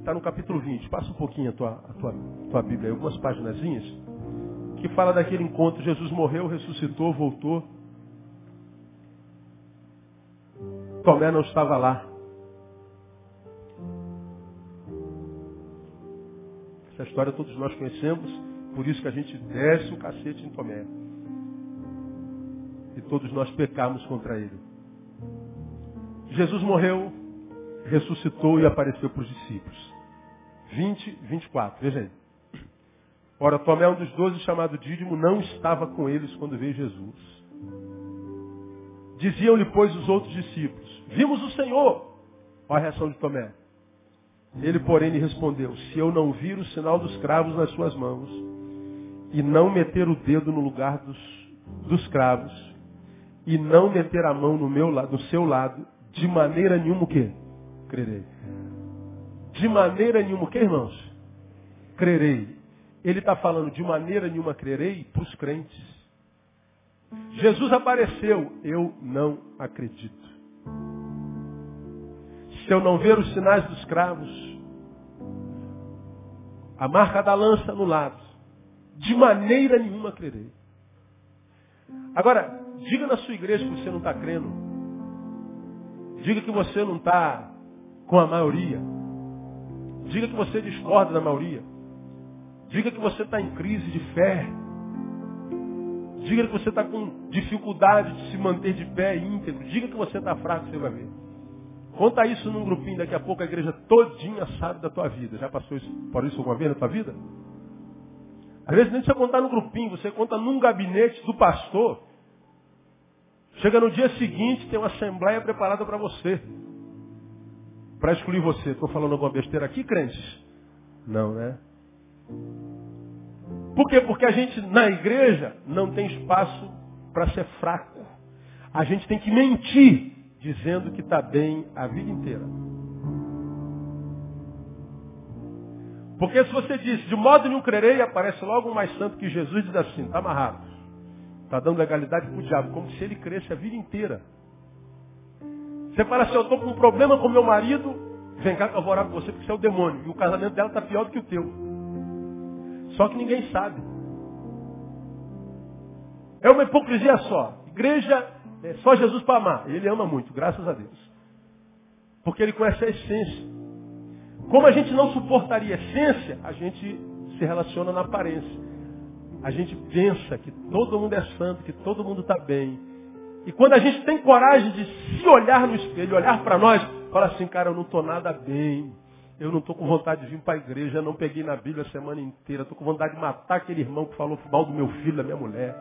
Está no capítulo 20. Passa um pouquinho a tua, a tua, tua Bíblia, algumas páginas que fala daquele encontro. Jesus morreu, ressuscitou, voltou. Tomé não estava lá. Essa história todos nós conhecemos, por isso que a gente desce o cacete em Tomé. E todos nós pecamos contra ele. Jesus morreu, ressuscitou e apareceu para os discípulos. 20, 24, veja aí. Ora, Tomé, um dos doze, chamado Dídimo, não estava com eles quando veio Jesus. Diziam-lhe, pois, os outros discípulos, vimos o Senhor. Olha a reação de Tomé. Ele, porém, lhe respondeu, se eu não vir o sinal dos cravos nas suas mãos, e não meter o dedo no lugar dos, dos cravos, e não meter a mão no, meu, no seu lado, de maneira nenhuma o quê? crerei. De maneira nenhuma, o que, irmãos? Crerei. Ele está falando de maneira nenhuma crerei para os crentes. Jesus apareceu, eu não acredito. Se eu não ver os sinais dos cravos, a marca da lança no lado, de maneira nenhuma crerei. Agora, diga na sua igreja que você não está crendo. Diga que você não está com a maioria. Diga que você discorda da maioria. Diga que você está em crise de fé. Diga que você está com dificuldade de se manter de pé íntegro. Diga que você está fraco, você vai ver. Conta isso num grupinho, daqui a pouco a igreja todinha sabe da tua vida. Já passou isso, por isso alguma vez na tua vida? Às vezes nem precisa contar no grupinho, você conta num gabinete do pastor. Chega no dia seguinte, tem uma assembleia preparada para você. Para excluir você. Estou falando alguma besteira aqui, crentes? Não, né? Por quê? Porque a gente, na igreja, não tem espaço para ser fraco. A gente tem que mentir, dizendo que está bem a vida inteira. Porque se você diz, de modo nenhum crerei, aparece logo um mais santo que Jesus diz assim, está amarrado. Está dando legalidade para o diabo, como se ele cresce a vida inteira. Você fala assim, eu estou com um problema com meu marido, vem cá que eu vou orar com você porque você é o demônio. E o casamento dela está pior do que o teu. Só que ninguém sabe. É uma hipocrisia só. Igreja é só Jesus para amar. Ele ama muito, graças a Deus. Porque ele conhece a essência. Como a gente não suportaria a essência, a gente se relaciona na aparência. A gente pensa que todo mundo é santo, que todo mundo está bem. E quando a gente tem coragem de se olhar no espelho, olhar para nós, fala assim, cara, eu não estou nada bem. Eu não estou com vontade de vir para a igreja, não peguei na Bíblia a semana inteira. Estou com vontade de matar aquele irmão que falou mal do meu filho, da minha mulher.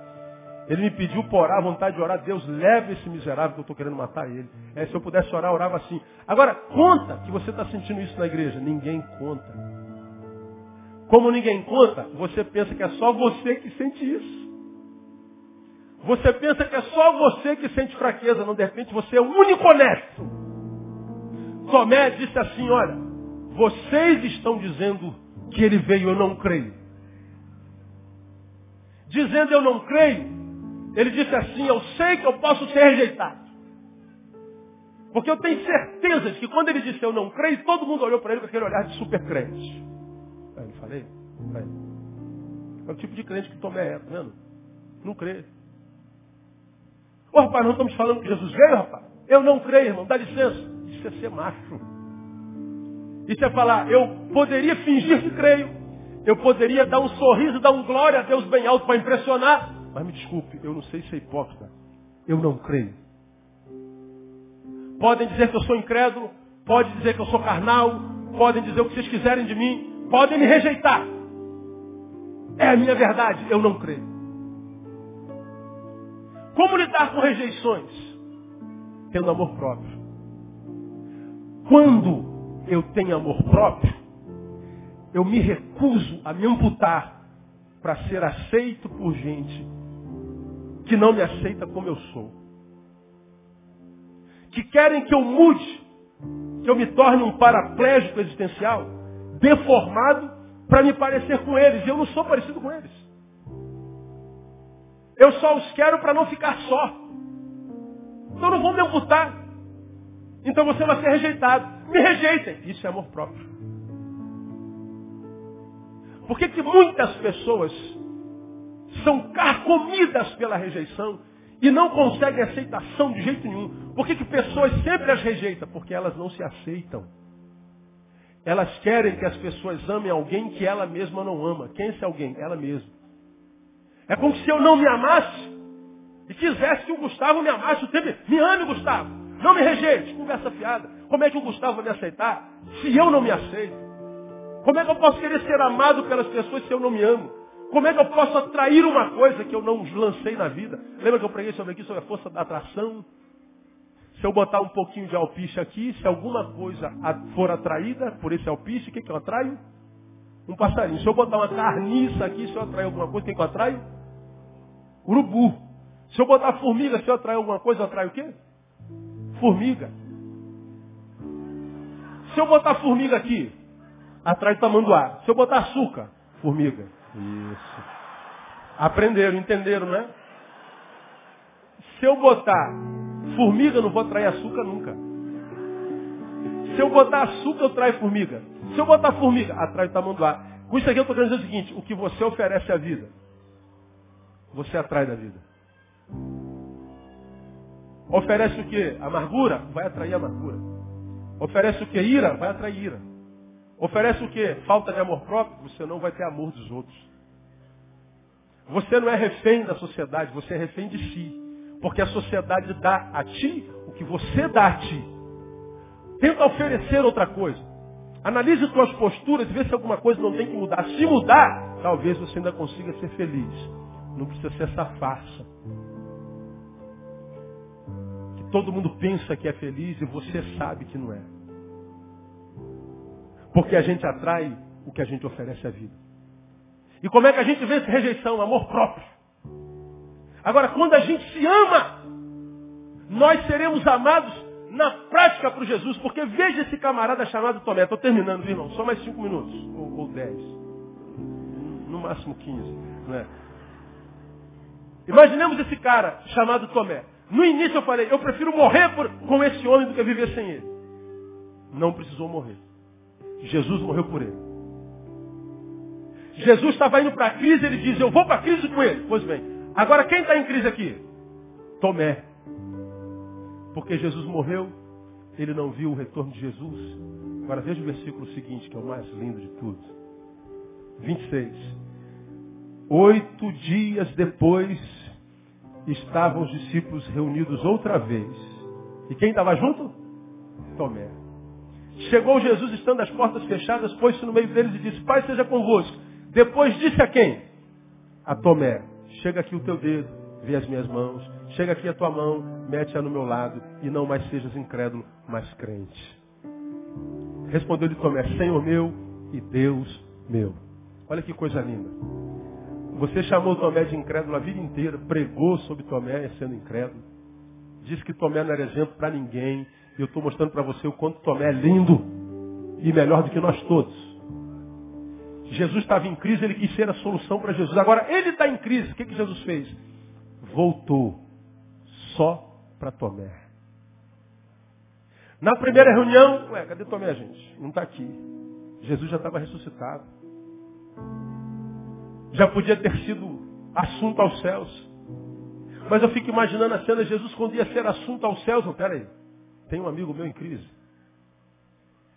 Ele me pediu por orar, vontade de orar. Deus, leve esse miserável que eu estou querendo matar ele. É, se eu pudesse orar, orava assim. Agora, conta que você está sentindo isso na igreja. Ninguém conta. Como ninguém conta, você pensa que é só você que sente isso. Você pensa que é só você que sente fraqueza. Não, de repente, você é o único honesto. Tomé disse assim, olha, vocês estão dizendo que ele veio, eu não creio. Dizendo eu não creio, ele disse assim, eu sei que eu posso ser rejeitado. Porque eu tenho certeza de que quando ele disse eu não creio, todo mundo olhou para ele com aquele olhar de super crente. Aí eu falei, é o tipo de crente que Tomé é, tá vendo? Não crê. Ô rapaz, não estamos falando que Jesus veio, rapaz? Eu não creio, irmão, dá licença. Isso é ser macho. Isso é falar, eu poderia fingir que creio. Eu poderia dar um sorriso, dar um glória a Deus bem alto para impressionar. Mas me desculpe, eu não sei ser hipócrita. Eu não creio. Podem dizer que eu sou incrédulo, podem dizer que eu sou carnal, podem dizer o que vocês quiserem de mim, podem me rejeitar. É a minha verdade, eu não creio. Como lidar com rejeições? Tendo amor próprio. Quando eu tenho amor próprio, eu me recuso a me amputar para ser aceito por gente que não me aceita como eu sou. Que querem que eu mude, que eu me torne um paraplégico existencial, deformado, para me parecer com eles. E eu não sou parecido com eles. Eu só os quero para não ficar só. Então não vou me amputar. Então você vai ser rejeitado. Me rejeitem. Isso é amor próprio. Por que, que muitas pessoas são carcomidas pela rejeição e não conseguem aceitação de jeito nenhum. Por que, que pessoas sempre as rejeitam? Porque elas não se aceitam. Elas querem que as pessoas amem alguém que ela mesma não ama. Quem é esse alguém? Ela mesma. É como se eu não me amasse e quisesse que o Gustavo me amasse o tempo. Me ame, Gustavo. Não me rejeite. Conversa fiada. Como é que o Gustavo vai me aceitar se eu não me aceito? Como é que eu posso querer ser amado pelas pessoas se eu não me amo? Como é que eu posso atrair uma coisa que eu não lancei na vida? Lembra que eu preguei sobre aqui, sobre a força da atração? Se eu botar um pouquinho de alpiste aqui, se alguma coisa for atraída por esse alpiste, o que, que eu atraio? Um passarinho. Se eu botar uma carniça aqui, se eu atrair alguma coisa, o que, que eu atraio? Urubu. Se eu botar formiga, se eu atrair alguma coisa, eu atraio o quê? Formiga. Se eu botar formiga aqui, atrai tamanduá. Se eu botar açúcar, formiga. Isso. Aprenderam, entenderam, né? Se eu botar formiga, não vou atrair açúcar nunca. Se eu botar açúcar, eu traio formiga. Se eu botar formiga, atrai tamanduá. Com isso aqui eu estou querendo dizer o seguinte, o que você oferece à vida, você atrai da vida. Oferece o que? Amargura? Vai atrair amargura. Oferece o que? Ira? Vai atrair ira. Oferece o que? Falta de amor próprio? Você não vai ter amor dos outros. Você não é refém da sociedade, você é refém de si. Porque a sociedade dá a ti o que você dá a ti. Tenta oferecer outra coisa. Analise suas posturas e vê se alguma coisa não tem que mudar. Se mudar, talvez você ainda consiga ser feliz. Não precisa ser essa farsa. Que todo mundo pensa que é feliz e você sabe que não é. Porque a gente atrai o que a gente oferece à vida. E como é que a gente vence rejeição? Amor próprio. Agora, quando a gente se ama, nós seremos amados na prática para Jesus, porque veja esse camarada chamado Tomé. Estou terminando, irmão? Só mais cinco minutos, ou, ou dez. No máximo quinze. Né? Imaginemos esse cara chamado Tomé. No início eu falei, eu prefiro morrer por, com esse homem do que viver sem ele. Não precisou morrer. Jesus morreu por ele. Jesus estava indo para a crise, ele diz, eu vou para a crise com ele. Pois bem, agora quem está em crise aqui? Tomé. Porque Jesus morreu, ele não viu o retorno de Jesus. Agora veja o versículo seguinte, que é o mais lindo de tudo. 26. Oito dias depois, estavam os discípulos reunidos outra vez. E quem estava junto? Tomé. Chegou Jesus, estando as portas fechadas, pôs-se no meio deles e disse, Pai seja convosco. Depois disse a quem? A Tomé, chega aqui o teu dedo, vê as minhas mãos, chega aqui a tua mão, mete-a no meu lado, e não mais sejas incrédulo, mas crente. Respondeu-lhe Tomé, Senhor meu e Deus meu. Olha que coisa linda. Você chamou Tomé de incrédulo a vida inteira, pregou sobre Tomé sendo incrédulo. Disse que Tomé não era exemplo para ninguém. E eu estou mostrando para você o quanto Tomé é lindo e melhor do que nós todos. Jesus estava em crise, ele quis ser a solução para Jesus. Agora, ele está em crise. O que, que Jesus fez? Voltou só para Tomé. Na primeira reunião, ué, cadê Tomé, gente? Não está aqui. Jesus já estava ressuscitado. Já podia ter sido assunto aos céus. Mas eu fico imaginando a cena, Jesus quando ia ser assunto aos céus. Não, peraí, tem um amigo meu em crise.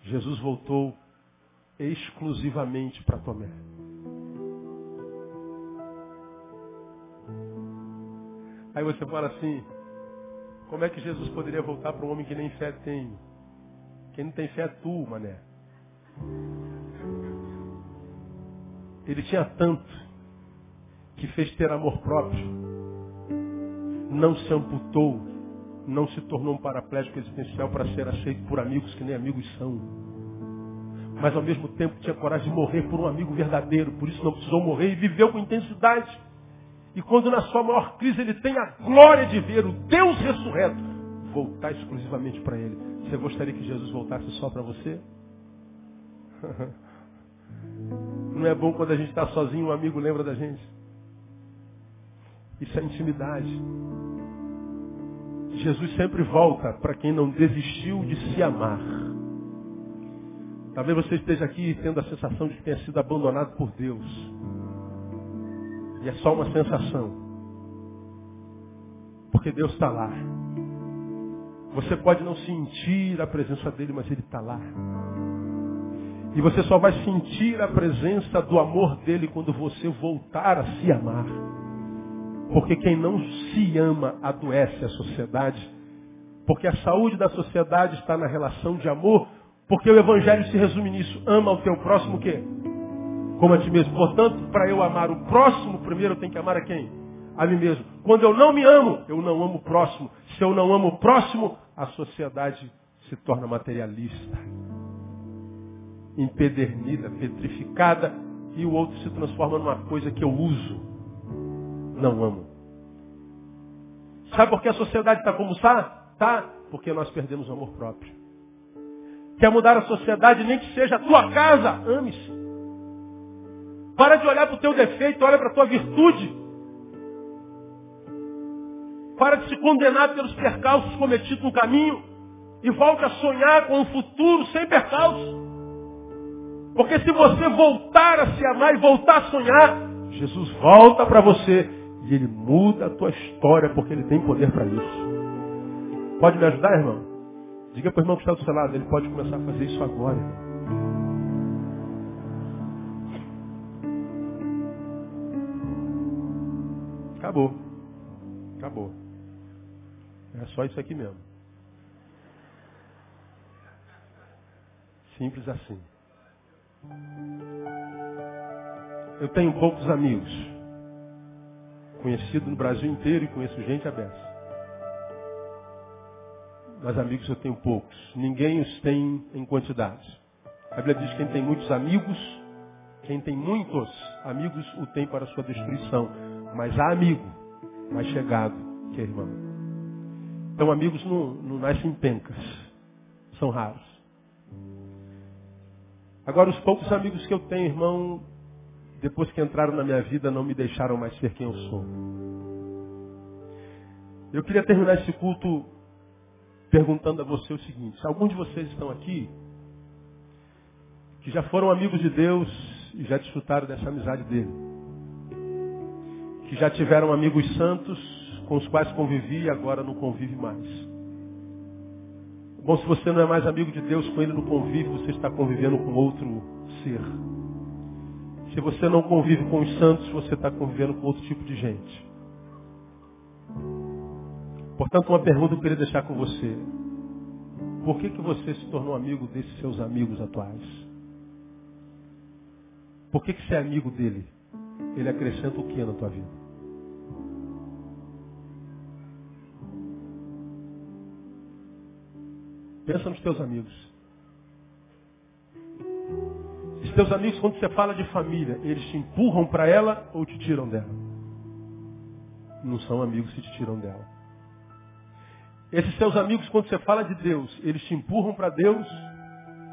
Jesus voltou exclusivamente para Tomé. Aí você fala assim, como é que Jesus poderia voltar para um homem que nem fé tem? Quem não tem fé é tu, mané. Ele tinha tanto que fez ter amor próprio. Não se amputou, não se tornou um paraplégico existencial para ser aceito por amigos que nem amigos são. Mas ao mesmo tempo tinha coragem de morrer por um amigo verdadeiro, por isso não precisou morrer e viveu com intensidade. E quando na sua maior crise ele tem a glória de ver o Deus ressurreto, voltar exclusivamente para ele. Você gostaria que Jesus voltasse só para você? Não é bom quando a gente está sozinho, um amigo lembra da gente. Isso é intimidade. Jesus sempre volta para quem não desistiu de se amar. Talvez você esteja aqui tendo a sensação de que tenha sido abandonado por Deus. E é só uma sensação. Porque Deus está lá. Você pode não sentir a presença dele, mas ele está lá. E você só vai sentir a presença do amor dele quando você voltar a se amar. Porque quem não se ama adoece a sociedade. Porque a saúde da sociedade está na relação de amor. Porque o evangelho se resume nisso. Ama o teu próximo o quê? como a ti mesmo. Portanto, para eu amar o próximo, primeiro eu tenho que amar a quem? A mim mesmo. Quando eu não me amo, eu não amo o próximo. Se eu não amo o próximo, a sociedade se torna materialista, empedernida, petrificada, e o outro se transforma numa coisa que eu uso. Não amo. Sabe por que a sociedade está como está? Tá, porque nós perdemos o amor próprio. Quer mudar a sociedade, nem que seja a tua casa, ame-se. Para de olhar para o teu defeito, olha para a tua virtude. Para de se condenar pelos percalços cometidos no caminho e volte a sonhar com um futuro sem percalços. Porque se você voltar a se amar e voltar a sonhar, Jesus volta para você e ele muda a tua história porque ele tem poder para isso. Pode me ajudar, irmão? Diga para o irmão que está do seu lado, ele pode começar a fazer isso agora. Acabou. Acabou. É só isso aqui mesmo. Simples assim. Eu tenho poucos amigos. Conhecido no Brasil inteiro e conheço gente aberta. Mas amigos eu tenho poucos. Ninguém os tem em quantidade. A Bíblia diz que quem tem muitos amigos, quem tem muitos amigos o tem para sua destruição. Mas há amigo mais chegado que é irmão. Então amigos não, não nascem em pencas. São raros. Agora, os poucos amigos que eu tenho, irmão, depois que entraram na minha vida, não me deixaram mais ser quem eu sou. Eu queria terminar esse culto perguntando a você o seguinte: se alguns de vocês estão aqui que já foram amigos de Deus e já desfrutaram dessa amizade dele, que já tiveram amigos santos com os quais convivi e agora não convive mais. Bom, se você não é mais amigo de Deus, com Ele no convívio, você está convivendo com outro ser. Se você não convive com os santos, você está convivendo com outro tipo de gente. Portanto, uma pergunta eu queria deixar com você. Por que, que você se tornou amigo desses seus amigos atuais? Por que, que você é amigo dele? Ele acrescenta o que na tua vida? Pensa nos teus amigos. Os teus amigos, quando você fala de família, eles te empurram para ela ou te tiram dela? Não são amigos que te tiram dela. Esses teus amigos, quando você fala de Deus, eles te empurram para Deus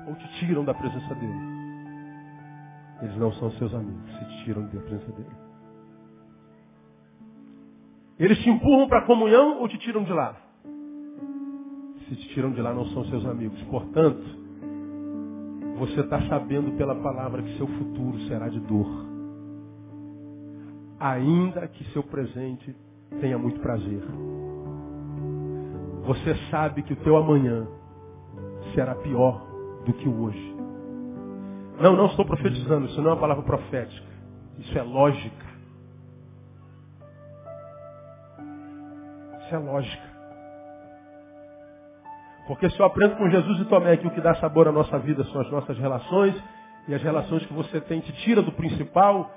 ou te tiram da presença dele? Eles não são seus amigos, se te tiram da presença dele. Eles te empurram para a comunhão ou te tiram de lá? Tiram de lá não são seus amigos. Portanto, você está sabendo pela palavra que seu futuro será de dor. Ainda que seu presente tenha muito prazer. Você sabe que o teu amanhã será pior do que o hoje. Não, não estou profetizando, isso não é uma palavra profética. Isso é lógica. Isso é lógica. Porque se eu aprendo com Jesus e Tomé que o que dá sabor à nossa vida são as nossas relações, e as relações que você tem te tira do principal,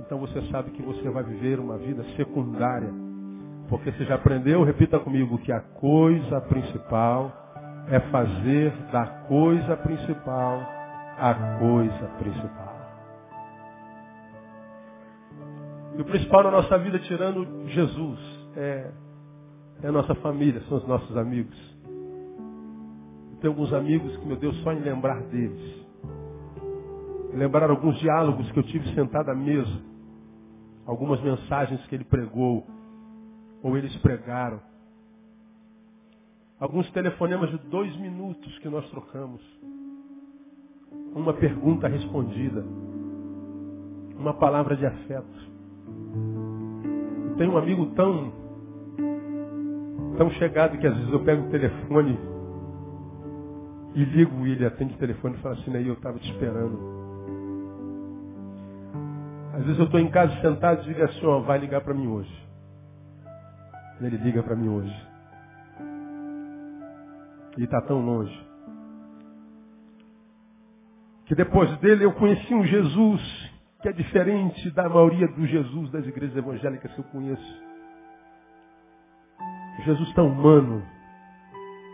então você sabe que você vai viver uma vida secundária. Porque você já aprendeu, repita comigo, que a coisa principal é fazer da coisa principal a coisa principal. E o principal na nossa vida, tirando Jesus, é, é a nossa família, são os nossos amigos tenho alguns amigos que, meu Deus, só em lembrar deles. Lembrar alguns diálogos que eu tive sentado à mesa. Algumas mensagens que ele pregou. Ou eles pregaram. Alguns telefonemas de dois minutos que nós trocamos. Uma pergunta respondida. Uma palavra de afeto. Tenho um amigo tão, tão chegado que às vezes eu pego o telefone e ligo ele, atende o telefone e fala assim, aí eu estava te esperando. Às vezes eu estou em casa sentado e digo assim, ó, vai ligar para mim hoje. Ele liga para mim hoje. Ele está tão longe. Que depois dele eu conheci um Jesus que é diferente da maioria dos Jesus das igrejas evangélicas que eu conheço. Jesus tão humano,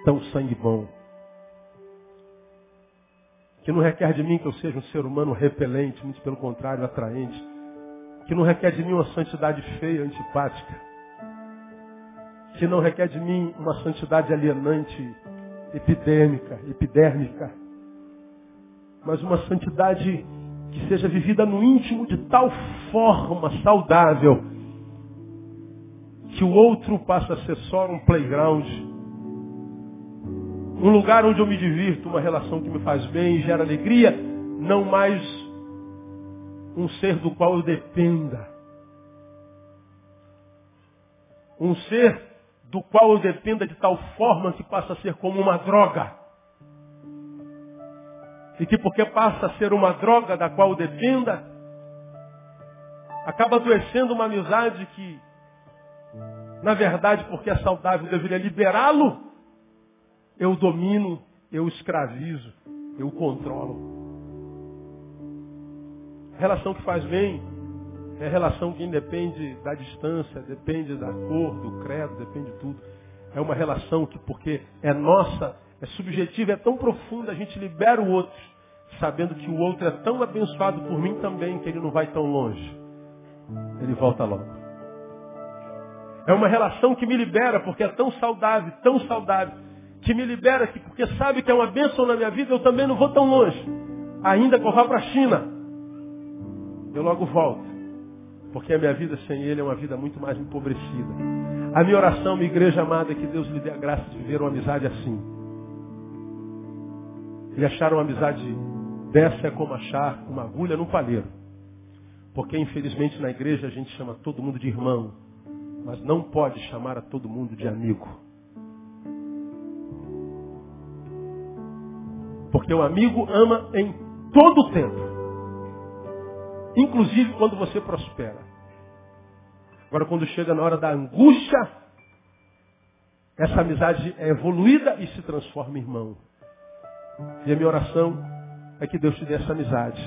tão sangue bom que não requer de mim que eu seja um ser humano repelente, muito pelo contrário, atraente, que não requer de mim uma santidade feia, antipática, que não requer de mim uma santidade alienante, epidêmica, epidérmica, mas uma santidade que seja vivida no íntimo de tal forma saudável que o outro passa a ser só um playground, um lugar onde eu me divirto, uma relação que me faz bem e gera alegria, não mais um ser do qual eu dependa. Um ser do qual eu dependa de tal forma que passa a ser como uma droga. E que porque passa a ser uma droga da qual eu dependa, acaba adoecendo uma amizade que, na verdade, porque é saudável, deveria liberá-lo, eu domino, eu escravizo, eu controlo. Relação que faz bem é relação que independe da distância, depende da cor, do credo, depende de tudo. É uma relação que, porque é nossa, é subjetiva, é tão profunda, a gente libera o outro, sabendo que o outro é tão abençoado por mim também, que ele não vai tão longe. Ele volta logo. É uma relação que me libera, porque é tão saudável, tão saudável, que me libera, que porque sabe que é uma bênção na minha vida, eu também não vou tão longe. Ainda que eu vá para a China, eu logo volto. Porque a minha vida sem Ele é uma vida muito mais empobrecida. A minha oração, minha igreja amada, é que Deus lhe dê a graça de viver uma amizade assim. E achar uma amizade dessa é como achar uma agulha no palheiro. Porque infelizmente na igreja a gente chama todo mundo de irmão, mas não pode chamar a todo mundo de amigo. Porque o amigo ama em todo o tempo. Inclusive quando você prospera. Agora, quando chega na hora da angústia, essa amizade é evoluída e se transforma em irmão. E a minha oração é que Deus te dê essa amizade.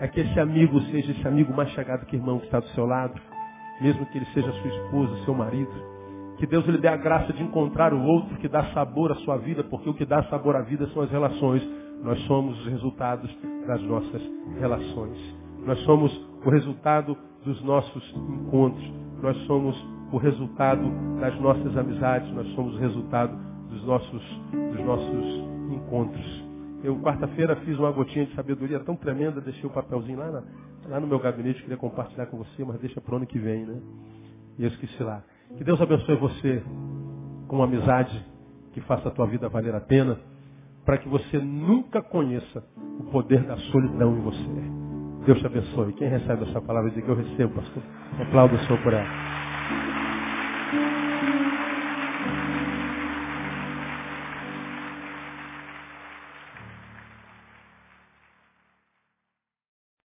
É que esse amigo seja esse amigo mais chegado que irmão que está do seu lado, mesmo que ele seja sua esposa, seu marido. Que Deus lhe dê a graça de encontrar o outro que dá sabor à sua vida, porque o que dá sabor à vida são as relações. Nós somos os resultados das nossas relações. Nós somos o resultado dos nossos encontros. Nós somos o resultado das nossas amizades. Nós somos o resultado dos nossos, dos nossos encontros. Eu, quarta-feira, fiz uma gotinha de sabedoria tão tremenda, deixei o papelzinho lá, na, lá no meu gabinete, queria compartilhar com você, mas deixa para o ano que vem, né? E eu esqueci lá. Que Deus abençoe você com uma amizade que faça a tua vida valer a pena, para que você nunca conheça o poder da solidão em você. Deus te abençoe. Quem recebe essa palavra, diga eu recebo, pastor. Aplauda o Senhor por ela.